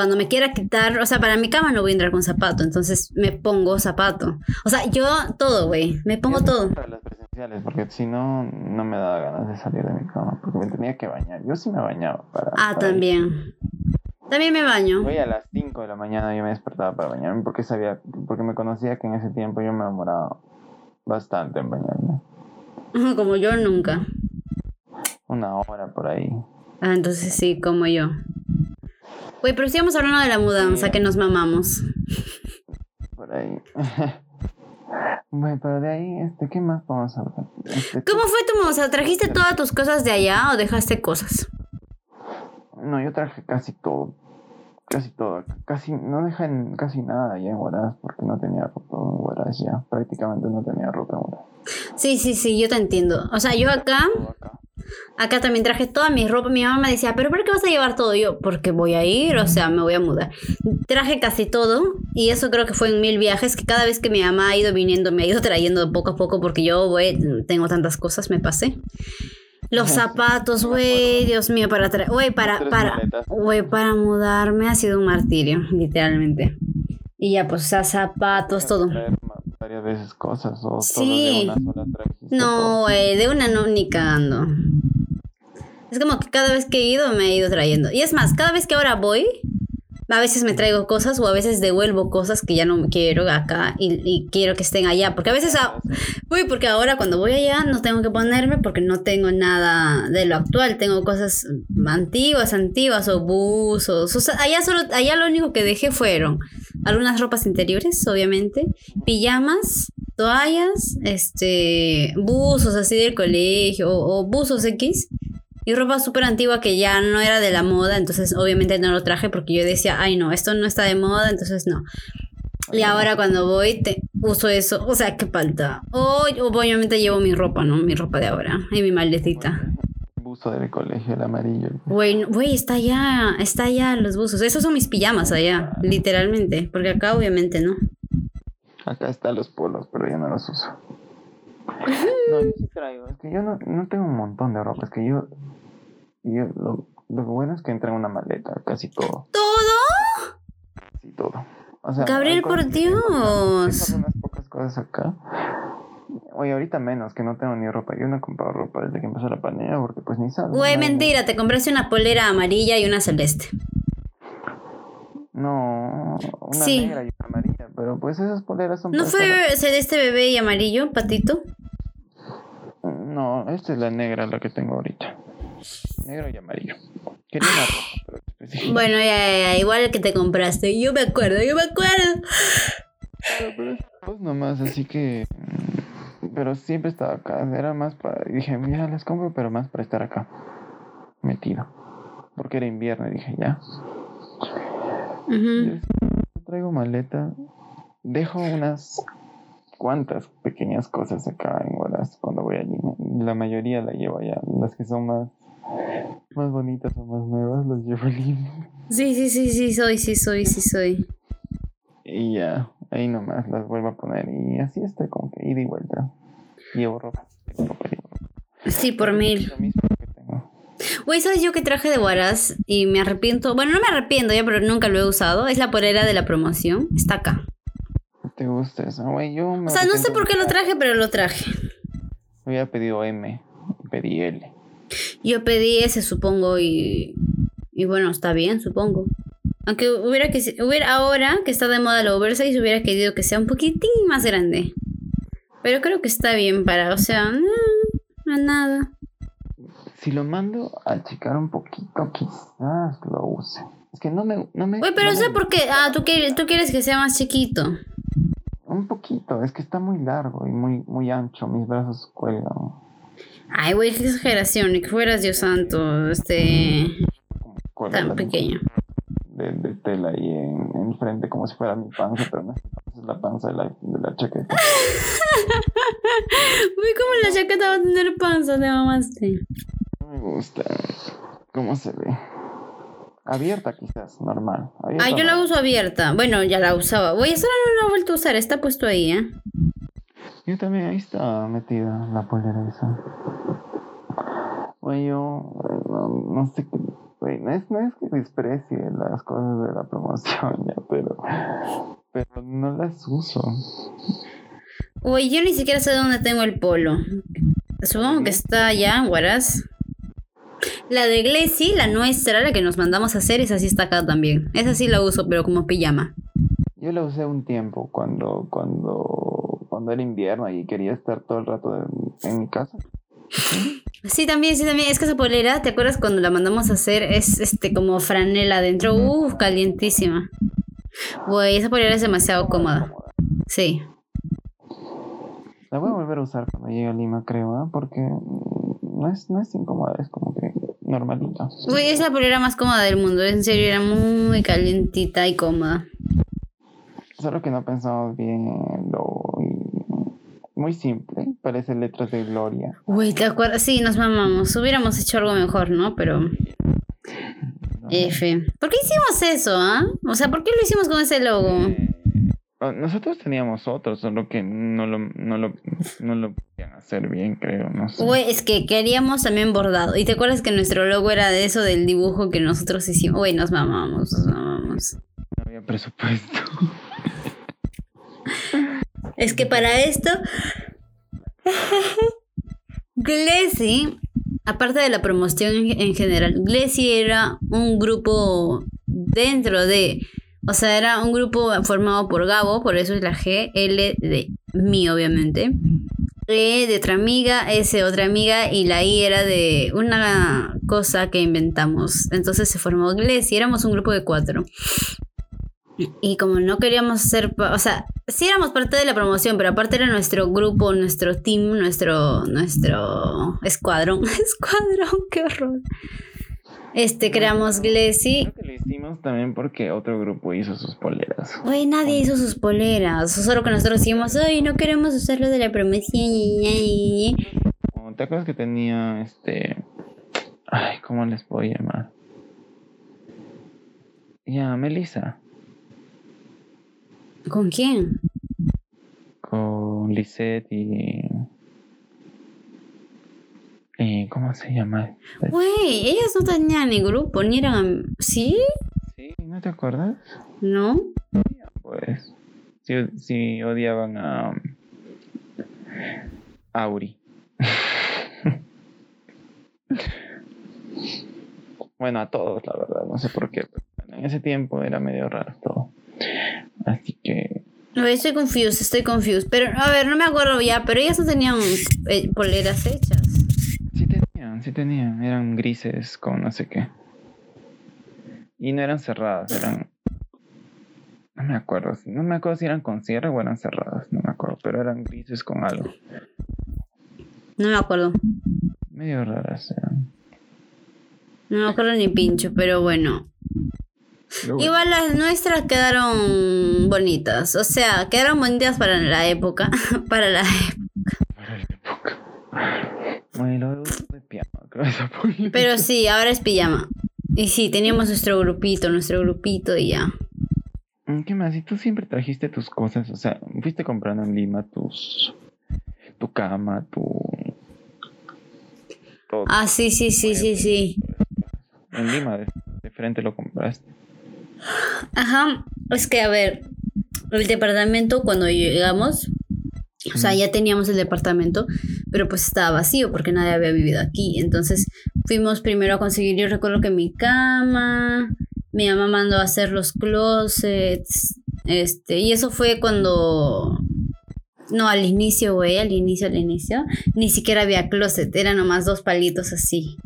cuando me quiera quitar, o sea, para mi cama no voy a entrar con zapato, entonces me pongo zapato. O sea, yo todo, güey, me pongo Yo todo. Para las presenciales, porque si no, no me daba ganas de salir de mi cama, porque me tenía que bañar. Yo sí me bañaba para... Ah, para ir. también. También me baño. Voy a las 5 de la mañana yo me despertaba para bañarme porque sabía, porque me conocía que en ese tiempo yo me demoraba bastante en bañarme. Como yo nunca. Una hora por ahí. Ah, entonces sí, como yo. Güey, pero sigamos hablando de la mudanza que nos mamamos. Por ahí. bueno, pero de ahí, este, ¿qué más podemos hablar? Este, ¿Cómo fue tu mudanza? ¿Trajiste todas tus cosas de allá o dejaste cosas? No, yo traje casi todo. Casi todo. Casi, no dejé casi nada allá en Huaraz porque no tenía ropa en Huaraz ya. Prácticamente no tenía ropa en Huaraz. Sí, sí, sí, yo te entiendo. O sea, yo acá. Acá también traje toda mi ropa. Mi mamá me decía, ¿pero por qué vas a llevar todo? Yo, porque voy a ir, o sea, me voy a mudar. Traje casi todo y eso creo que fue en mil viajes que cada vez que mi mamá ha ido viniendo me ha ido trayendo poco a poco porque yo, güey, tengo tantas cosas, me pasé. Los zapatos, güey, Dios mío, para traer, güey, para, para, güey, para mudarme ha sido un martirio, literalmente. Y ya, pues, o sea, zapatos, todo. Varias veces cosas o Sí. solo de una sola trajiste No, güey, de una no, ni cagando. Es como que cada vez que he ido me he ido trayendo. Y es más, cada vez que ahora voy, a veces me traigo cosas o a veces devuelvo cosas que ya no quiero acá y, y quiero que estén allá. Porque a veces, a- uy, porque ahora cuando voy allá no tengo que ponerme porque no tengo nada de lo actual. Tengo cosas antiguas, antiguas o buzos. O sea, allá, solo, allá lo único que dejé fueron algunas ropas interiores, obviamente, pijamas, toallas, este, buzos así del colegio o, buzos X. Y ropa súper antigua que ya no era de la moda, entonces obviamente no lo traje porque yo decía, ay no, esto no está de moda, entonces no. Y ahora cuando voy, te uso eso, o sea, qué falta. O o obviamente llevo mi ropa, ¿no? Mi ropa de ahora y mi maldecita. Buzo del colegio, el amarillo. Güey, güey, está allá, está allá los buzos. Esos son mis pijamas allá, literalmente. Porque acá obviamente no. Acá están los polos, pero yo no los uso. No, yo sí traigo. Es que yo no, no tengo un montón de ropa. Es que yo. yo lo, lo bueno es que entra en una maleta, casi todo. ¿Todo? Casi todo. O sea, Gabriel, por tengo- Dios. Tengo unas pocas cosas acá. Oye, ahorita menos, que no tengo ni ropa. Yo no he comprado ropa desde que empezó la pandemia porque pues ni salgo. Güey, mentira, te compraste una polera amarilla y una celeste. No, una Sí. negra y una amarilla. Pero pues esas poleras son ¿No fue estar- celeste bebé y amarillo, patito? No, esta es la negra la que tengo ahorita. Negro y amarillo. Quería una roja, pero específica. Bueno, ya, ya, ya, igual que te compraste. Yo me acuerdo, yo me acuerdo. Pero, pero es dos nomás, así que. Pero siempre estaba acá. Era más para. Dije, mira, las compro, pero más para estar acá. Metido. Porque era invierno y dije, ya. Yo traigo maleta. Dejo unas cuantas pequeñas cosas acá en Guaraz cuando voy allí. La mayoría la llevo allá. Las que son más. Más bonitas o más nuevas las llevo allí. Sí, sí, sí, sí, soy, sí, soy, sí, soy. Y ya, ahí nomás las vuelvo a poner. Y así estoy como que ida y vuelta. Llevo ropa. Sí, por mil. Lo. Güey, ¿sabes yo que traje de Huaraz y me arrepiento? Bueno, no me arrepiento ya, pero nunca lo he usado. Es la polera de la promoción. Está acá. ¿Te gusta eso? Güey, yo me O sea, no sé por qué lo traje, pero lo traje. Había pedido M. Pedí L. Yo pedí ese, supongo, y. Y bueno, está bien, supongo. Aunque hubiera que hubiera ahora que está de moda la oversize, hubiera querido que sea un poquitín más grande. Pero creo que está bien para, o sea, no, nada. Si lo mando a achicar un poquito, quizás lo use. Es que no me... No me Uy, pero no sé me- por qué. Ah, ¿tú quieres, tú quieres que sea más chiquito. Un poquito, es que está muy largo y muy, muy ancho. Mis brazos cuelgan. Ay, güey, qué exageración. Ni que fueras Dios santo, este. tan pequeño. De, de tela ahí en, en frente como si fuera mi panza, pero no es la panza de la, de la chaqueta. Uy, ¿cómo la chaqueta va a tener panza? Te mamaste. No me gusta cómo se ve. Abierta quizás, normal. Abierta, Ah, yo la uso abierta. Bueno, ya la usaba. Güey, esa no la he vuelto a usar. Está puesto ahí, ¿eh? Yo también, ahí está metida la polera esa. Güey, yo no, no sé qué. Güey, no es, no es que desprecie las cosas de la promoción ya, pero. Pero no las uso. Güey, yo ni siquiera sé dónde tengo el polo. Supongo que está allá en Huaraz. La de Glessy, la nuestra, la que nos mandamos a hacer, esa sí está acá también. Esa sí la uso, pero como pijama. Yo la usé un tiempo cuando, cuando, cuando era invierno y quería estar todo el rato en, en mi casa. Sí, también, sí, también. Es que esa polera, ¿te acuerdas cuando la mandamos a hacer? Es este como franela adentro. Uf, calientísima. Güey, esa polera es demasiado cómoda. Sí. La voy a volver a usar cuando llegue a Lima, creo, ¿ah? porque no es, no es incómoda, es como que normalita. Güey, es la polera más cómoda del mundo. En serio, era muy calientita y cómoda. Solo que no pensamos bien muy simple, parece letras de gloria. Güey, ¿te acuerdas? Sí, nos mamamos. Hubiéramos hecho algo mejor, ¿no? Pero. F. ¿Por qué hicimos eso, ah? O sea, ¿por qué lo hicimos con ese logo? Eh, nosotros teníamos otros, solo que no lo, no lo, no lo podían hacer bien, creo, no sé. Güey, es que queríamos también bordado. ¿Y te acuerdas que nuestro logo era de eso del dibujo que nosotros hicimos? Güey, nos mamamos, nos mamamos. No había presupuesto. Es que para esto. Glessy, aparte de la promoción en, en general, Glessy era un grupo dentro de. O sea, era un grupo formado por Gabo, por eso es la G, L de mí, obviamente. E de otra amiga, S otra amiga y la I era de una cosa que inventamos. Entonces se formó Glessy, éramos un grupo de cuatro. Y como no queríamos ser, o sea, sí éramos parte de la promoción, pero aparte era nuestro grupo, nuestro team, nuestro, nuestro escuadrón. Escuadrón, qué horror. Este, creamos Glessy. Creo que lo hicimos también porque otro grupo hizo sus poleras. Güey, nadie hizo sus poleras. Solo que nosotros dijimos, ay, no queremos usarlo de la promoción. Oh, ¿Te acuerdas que tenía este... Ay, ¿cómo les puedo llamar? Ya, Melissa. ¿Con quién? Con Lisette y... y ¿Cómo se llama? Güey, ellas no tenían ni grupo, ni eran... ¿Sí? Sí, ¿no te acuerdas? ¿No? Pues... Si, si odiaban a... Auri. bueno, a todos, la verdad. No sé por qué. pero en ese tiempo era medio raro todo. Así que... Estoy confused, estoy confused. Pero, a ver, no me acuerdo ya, pero ellas no tenían eh, poleras hechas. Sí tenían, sí tenían. Eran grises con no sé qué. Y no eran cerradas, eran... No me acuerdo. No me acuerdo si eran con cierre o eran cerradas. No me acuerdo. Pero eran grises con algo. No me acuerdo. Medio raras eran. No me acuerdo ni pincho, pero bueno. Igual las nuestras quedaron bonitas. O sea, quedaron bonitas para la época. para la para la época. Bueno, de polera. Pero sí, ahora es pijama. Y sí, teníamos nuestro grupito, nuestro grupito y ya. Mm, ¿Qué más? Y tú siempre trajiste tus cosas, o sea, fuiste comprando en Lima tus... Tu cama, tu... Todo. Ah, sí, sí, sí, sí, sí. En Lima, de, de frente lo compraste. Ajá, es que a ver, el departamento cuando llegamos, o sea, ya teníamos el departamento, pero pues estaba vacío porque nadie había vivido aquí. Entonces fuimos primero a conseguir, yo recuerdo que mi cama, mi mamá mandó a hacer los closets, este, y eso fue cuando No, al inicio, güey, al inicio, al inicio. Ni siquiera había closet, eran nomás dos palitos así.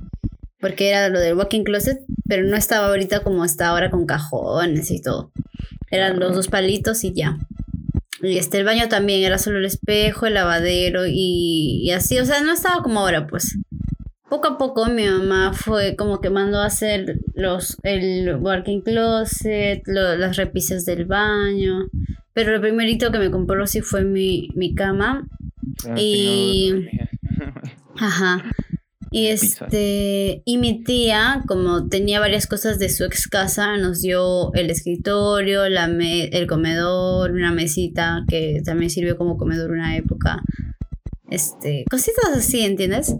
Porque era lo del walking closet, pero no estaba ahorita como está ahora con cajones y todo. Eran los dos palitos y ya. Y este, el baño también era solo el espejo, el lavadero y, y así. O sea, no estaba como ahora, pues poco a poco mi mamá fue como que mandó a hacer los el working closet, las repisas del baño. Pero lo primerito que me compró sí fue mi, mi cama. Ah, y. Ajá. Y este, y mi tía, como tenía varias cosas de su ex casa, nos dio el escritorio, la el comedor, una mesita que también sirvió como comedor una época. Este, cositas así, ¿entiendes?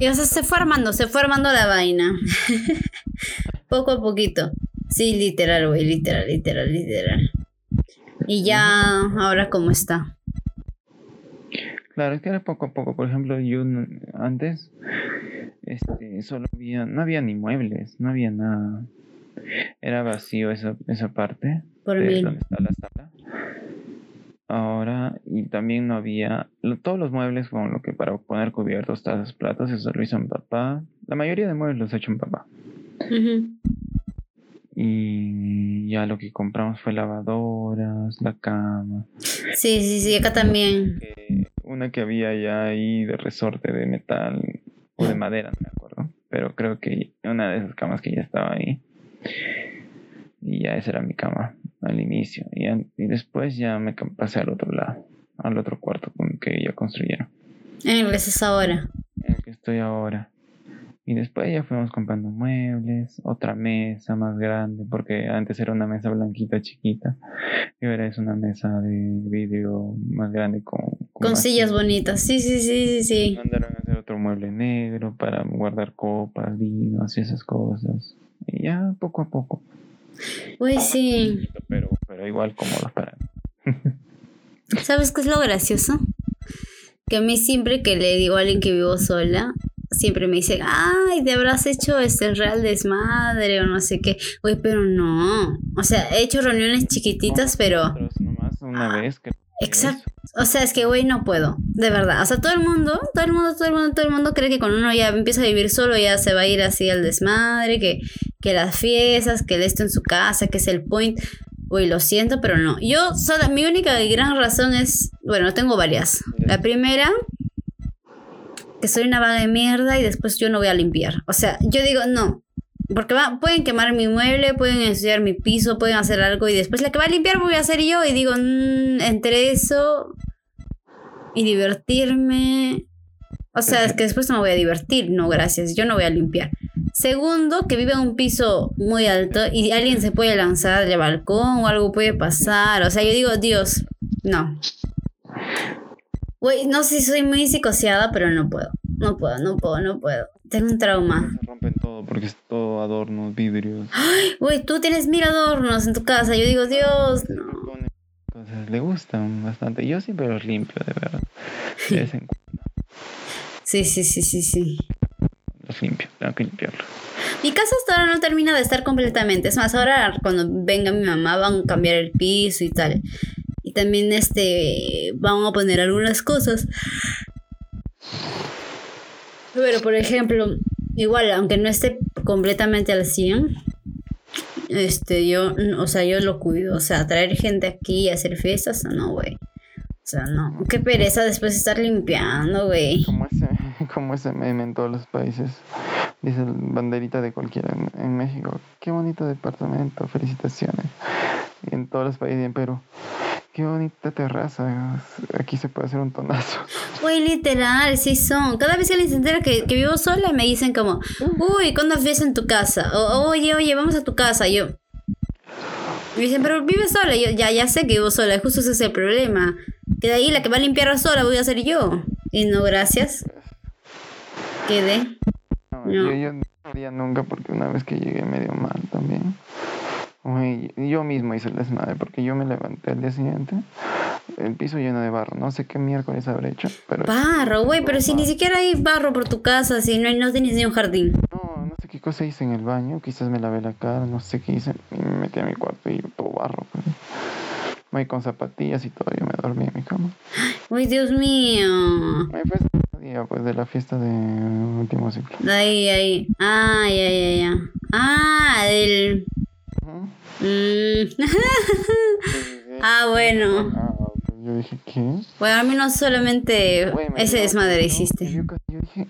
Y o sea, se fue armando, se fue armando la vaina. Poco a poquito. Sí, literal, güey, literal, literal, literal. Y ya, ahora cómo está. Claro, es que era poco a poco. Por ejemplo, yo antes, este, solo había, no había ni muebles, no había nada. Era vacío esa, esa parte. Por de donde está la sala. Ahora, y también no había todos los muebles con lo que para poner cubiertos, tazas, platos, eso lo hizo mi papá. La mayoría de muebles los ha hecho mi papá. Y ya lo que compramos fue lavadoras, la cama. Sí, sí, sí, acá también. Una que había ya ahí de resorte de metal o de madera, no me acuerdo. Pero creo que una de esas camas que ya estaba ahí. Y ya esa era mi cama al inicio. Y, y después ya me pasé al otro lado, al otro cuarto que ya construyeron. En el que estás ahora. En el que estoy ahora. Y después ya fuimos comprando muebles, otra mesa más grande, porque antes era una mesa blanquita chiquita. Y ahora es una mesa de vidrio más grande con... Con, sillas bonitas, sí, sí, sí, sí, sí. Mandaron a hacer otro mueble negro para guardar copas, vinos y esas cosas. Y ya poco a poco. Pues sí. Pero, pero igual cómodo para ¿Sabes qué es lo gracioso? Que a mí siempre que le digo a alguien que vivo sola, siempre me dice, ay, te habrás hecho este real desmadre o no sé qué. Güey, pero no. O sea, he hecho reuniones chiquititas, pero... pero nomás una vez que... Exacto. O sea, es que, güey, no puedo. De verdad. O sea, todo el mundo, todo el mundo, todo el mundo, todo el mundo cree que cuando uno ya empieza a vivir solo ya se va a ir así al desmadre, que, que las fiestas, que el esto en su casa, que es el point. Uy, lo siento, pero no. Yo, sola, mi única y gran razón es, bueno, tengo varias. La primera, que soy una vaga de mierda y después yo no voy a limpiar. O sea, yo digo, no, porque pueden quemar mi mueble, pueden ensuciar mi piso, pueden hacer algo y después la que va a limpiar voy a ser yo y digo, mm, entre eso y divertirme. O sea, es que después no me voy a divertir. No, gracias, yo no voy a limpiar. Segundo, que vive en un piso muy alto y alguien se puede lanzar del balcón o algo puede pasar. O sea, yo digo, Dios, no. Güey, no sé si soy muy psicoseada, pero no puedo. No puedo, no puedo, no puedo. Tengo un trauma. Se rompen todo porque es todo adornos, vidrios. Ay, güey, tú tienes mil adornos en tu casa. Yo digo, Dios, no. le gustan bastante. Yo siempre los limpio, de verdad. De vez en cuando. Sí, sí, sí, sí, sí. Los limpio, tengo que limpiarlo. Mi casa hasta ahora no termina de estar completamente. Es más, ahora cuando venga mi mamá van a cambiar el piso y tal. También este van a poner algunas cosas. Pero, por ejemplo, igual, aunque no esté completamente al 100, este, yo, o sea, yo lo cuido. O sea, traer gente aquí y hacer fiestas, no, güey. O sea, no. Qué pereza después de estar limpiando, güey. Como ese, como ese meme en todos los países. Dice banderita de cualquiera en, México. Qué bonito departamento, felicitaciones. En todos los países y en Perú. Qué bonita terraza. Aquí se puede hacer un tonazo. Uy, literal, sí son. Cada vez que alguien se entera que, que, vivo sola, me dicen como, uy, ¿cuándo fiesta en tu casa? O, oye, oye, vamos a tu casa. yo. Me dicen, pero vive sola. yo, ya, ya sé que vivo sola. Justo ese es el problema. Que de ahí la que va a limpiar sola voy a ser yo. Y no, gracias. Quedé. No, Yo, yo no haría nunca porque una vez que llegué medio mal también yo mismo hice el desmadre porque yo me levanté al día siguiente, el piso lleno de barro. No sé qué miércoles habré hecho, pero. Barro, güey, pero si ni siquiera hay barro por tu casa, si no, hay, no tienes ni un jardín. No, no sé qué cosa hice en el baño. Quizás me lavé la cara, no sé qué hice. Y me metí a mi cuarto y todo barro. Pues. Voy con zapatillas y todo, yo me dormí en mi cama. Uy, Dios mío. Me fue ese día, pues, de la fiesta de último ciclo. Ahí, ahí. Ah, ya, ya, ya. Ah, del... Mm. ah, bueno. Ah. Yo dije, ¿qué? Bueno, a mí no solamente Güey, ese dio- desmadre dio- hiciste. Yo dije,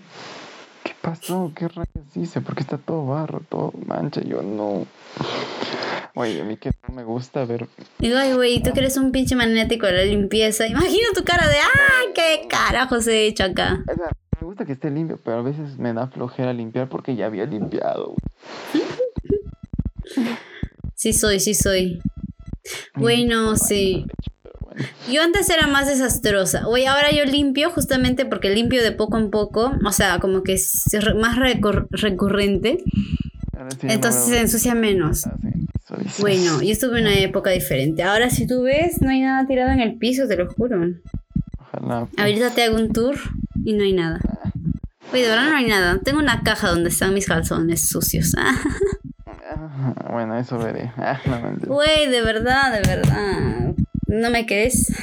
¿qué pasó? ¿Qué rayos hice? Porque está todo barro, todo mancha. Yo no. Oye, a mí que no me gusta ver. Digo, ay, güey, tú que eres un pinche magnético de la limpieza. Imagino tu cara de, ah, qué carajos he hecho acá. O sea, me gusta que esté limpio, pero a veces me da flojera limpiar porque ya había limpiado. Sí soy, sí soy. Bueno, sí. Bueno. Yo antes era más desastrosa. Oye, ahora yo limpio justamente porque limpio de poco en poco. O sea, como que es más recur- recurrente. Sí Entonces se ensucia menos. Ah, sí. Bueno, yo estuve en una época diferente. Ahora si tú ves, no hay nada tirado en el piso, te lo juro. Ojalá. pues. Ahorita te hago un tour y no hay nada. Oye, de verdad no hay nada. Tengo una caja donde están mis calzones sucios. Bueno, eso veré. Ah, no. Güey, de verdad, de verdad. ¿No me crees?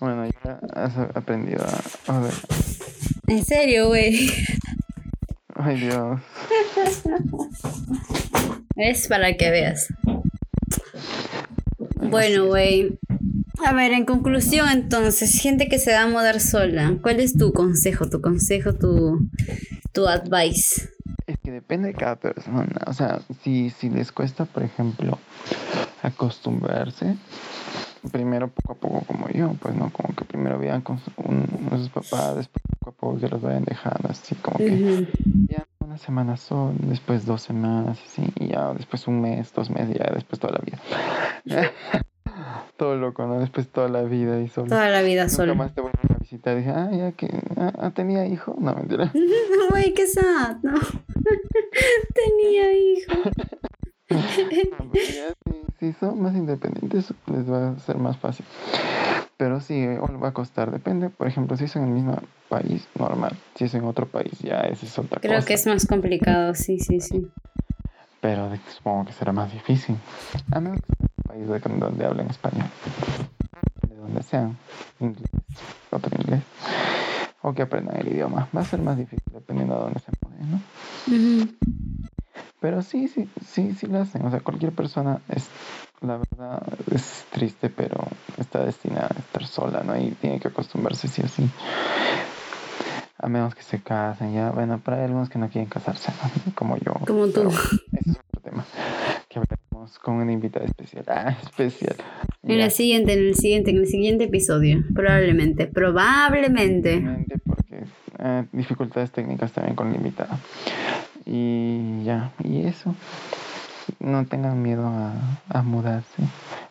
Bueno, ya has aprendido a. a ver. en serio, güey. Ay, Dios. Es para que veas. Bueno, güey. A ver, en conclusión, entonces, gente que se va a mudar sola, ¿cuál es tu consejo? Tu consejo, tu, tu advice. Que depende de cada persona. O sea, si, si les cuesta, por ejemplo, acostumbrarse, primero poco a poco como yo, pues no, como que primero vivan con un- con sus papás, después poco a poco que los vayan dejando, así como que ya una semana son, después dos semanas, así, y ya después un mes, dos meses, ya después toda la vida. Todo loco, ¿no? Después toda la vida y solo. Toda la vida Nunca más te vuelven a visitar. Dije, ah, ya que ah, ah, tenía hijo. No, mentira. Güey, qué sad, ¿no? Tenía hijo. No, pero ya si, si son más independientes, les va a ser más fácil. Pero sí, igual va a costar. Depende, por ejemplo, si es en el mismo país, normal. Si es en otro país, ya es otra Creo cosa. que es más complicado, sí, sí, sí. Pero supongo que será más difícil. A menos que sea un país de- donde hablen español. De donde sean. Inglés, otro inglés. O que aprendan el idioma. Va a ser más difícil dependiendo de dónde se mueven, ¿no? Pero sí, sí, sí, sí lo hacen. O sea, cualquier persona es, la verdad, es triste, pero está destinada a estar sola, ¿no? Y tiene que acostumbrarse sí o sí. A menos que se casen, ya. Bueno, pero hay algunos que no quieren casarse, ¿no? Como yo. Como tú. pero Ese es otro tema. Que hablaremos con una invitada especial. Ah, especial. En Ya, el siguiente, en el siguiente, en el siguiente episodio. Probablemente. Probablemente. obviamente, Porque eh, dificultades técnicas también con la invitada. Y ya, y eso. No tengan miedo a, a mudarse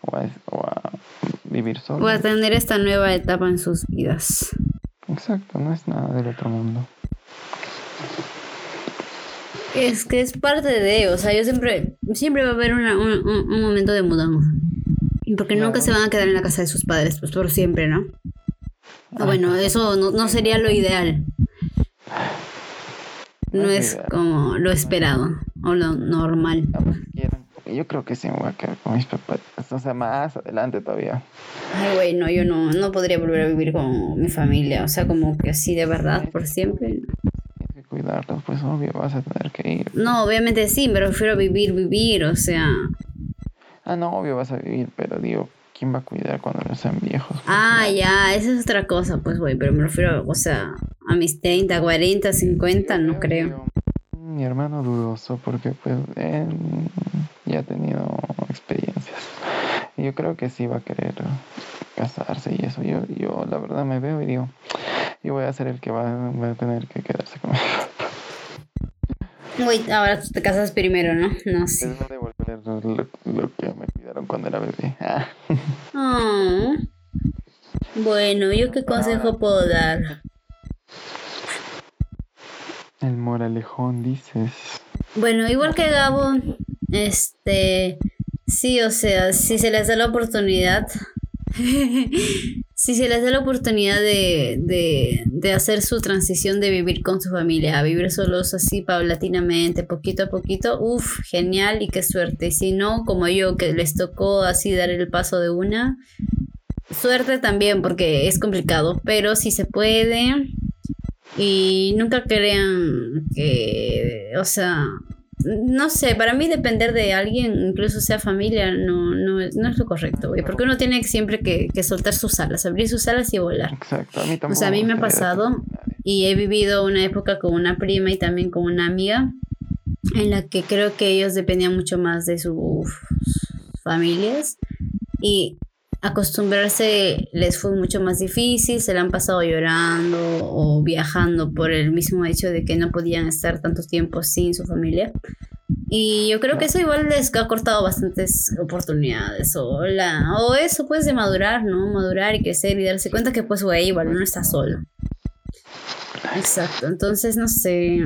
o a, o a vivir solos. Voy a tener esta nueva etapa en sus vidas. Exacto, no es nada del otro mundo. Es que es parte de, o sea, yo siempre, siempre va a haber una- un, un- un momento de mudanza. Porque nunca se van a quedar en la casa de sus padres, pues por siempre, ¿no? Ay, bueno, pues, eso no, no sería lo ideal. No es como lo esperado o lo normal. Yo creo que sí me voy a quedar con mis papás. O sea, más adelante todavía. Ay, güey, no, yo no, no podría volver a vivir con mi familia. O sea, como que así de verdad, por siempre. Cuidarlos, pues obvio vas a tener que ir. No, obviamente sí, pero prefiero vivir, vivir, o sea. Ah, no, obvio vas a vivir, pero digo, ¿quién va a cuidar cuando ya sean viejos? Pues, Ah, no. ya, esa es otra cosa, pues, güey, pero me refiero, o sea, a mis 30, 40, 50, no creo. Mi hermano dudoso porque pues él ya ha tenido experiencias. Yo creo que sí va a querer casarse y eso. Yo, yo la verdad me veo y digo, yo voy a ser el que va, va a tener que quedarse conmigo. Güey, ahora tú te casas primero, ¿no? No sé. A devolver lo, lo que me cuidaron cuando era bebé. Ah. Oh. Bueno, ¿yo qué consejo puedo dar? El moralejón dices. Bueno, igual que Gabo, este, sí, o sea, si se les da la oportunidad, si se les da la oportunidad de, de, de, hacer su transición de vivir con su familia a vivir solos así paulatinamente, poquito a poquito, uff, genial y qué suerte. Y si no, como yo, que les tocó así dar el paso de una, suerte también porque es complicado, pero si se puede y nunca crean que, o sea, no sé, para mí depender de alguien, incluso sea familia, no, no, es, no es lo correcto, güey. Porque uno tiene siempre que, que, soltar sus alas, abrir sus alas y volar. Exacto, a mí tampoco. O sea, a mí me ha pasado y he vivido una época con una prima y también con una amiga en la que creo que ellos dependían mucho más de sus familias y acostumbrarse les fue mucho más difícil, se la han pasado llorando o viajando por el mismo hecho de que no podían estar tanto tiempo sin su familia. Y yo creo que eso igual les ha cortado bastantes oportunidades. O, la, o eso pues de madurar, ¿no? Madurar y crecer y darse cuenta que pues güey, igual no está solo. Exacto, entonces no sé.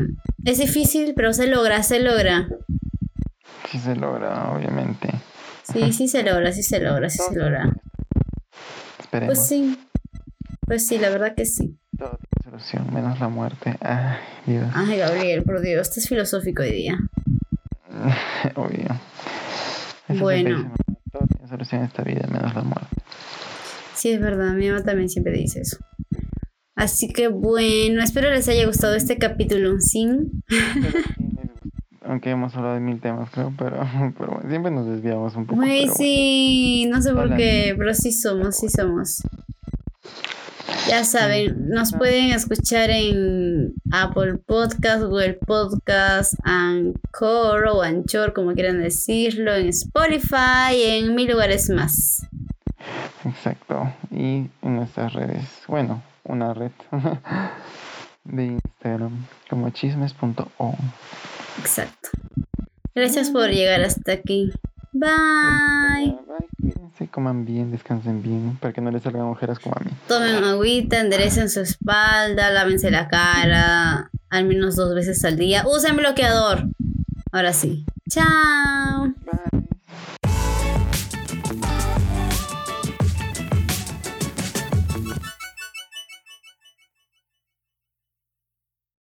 Es difícil, pero se logra, se logra. Sí se logra, obviamente. Sí, sí se logra, sí se logra, sí se logra. Esperemos. Pues sí. Pues sí, la verdad que sí. Todo tiene solución, menos la muerte. Ay, Dios. Ay, Gabriel, por Dios, esto es filosófico hoy día. Obvio. Eso bueno. Todo tiene solución en esta vida, menos la muerte. Sí, es verdad, mi mamá también siempre dice eso. Así que bueno, espero les haya gustado este capítulo, ¿sí? Aunque hemos hablado de mil temas, creo, pero, pero bueno, siempre nos desviamos un poco. Güey, sí, no sé por qué, pero sí somos, sí somos. Ya saben, nos pueden escuchar en Apple Podcast, Google Podcast, Anchor o Anchor, como quieran decirlo, en Spotify y en mil lugares más. Exacto. Y en nuestras redes, bueno, una red de Instagram como chismes.o. Exacto. Gracias por llegar hasta aquí. Bye. Cuídense, coman bien, descansen bien, para que no les salgan ojeras como a mí. Tomen agüita, enderecen su espalda, lávense la cara al menos dos veces al día. Usen bloqueador. Ahora sí. Chao.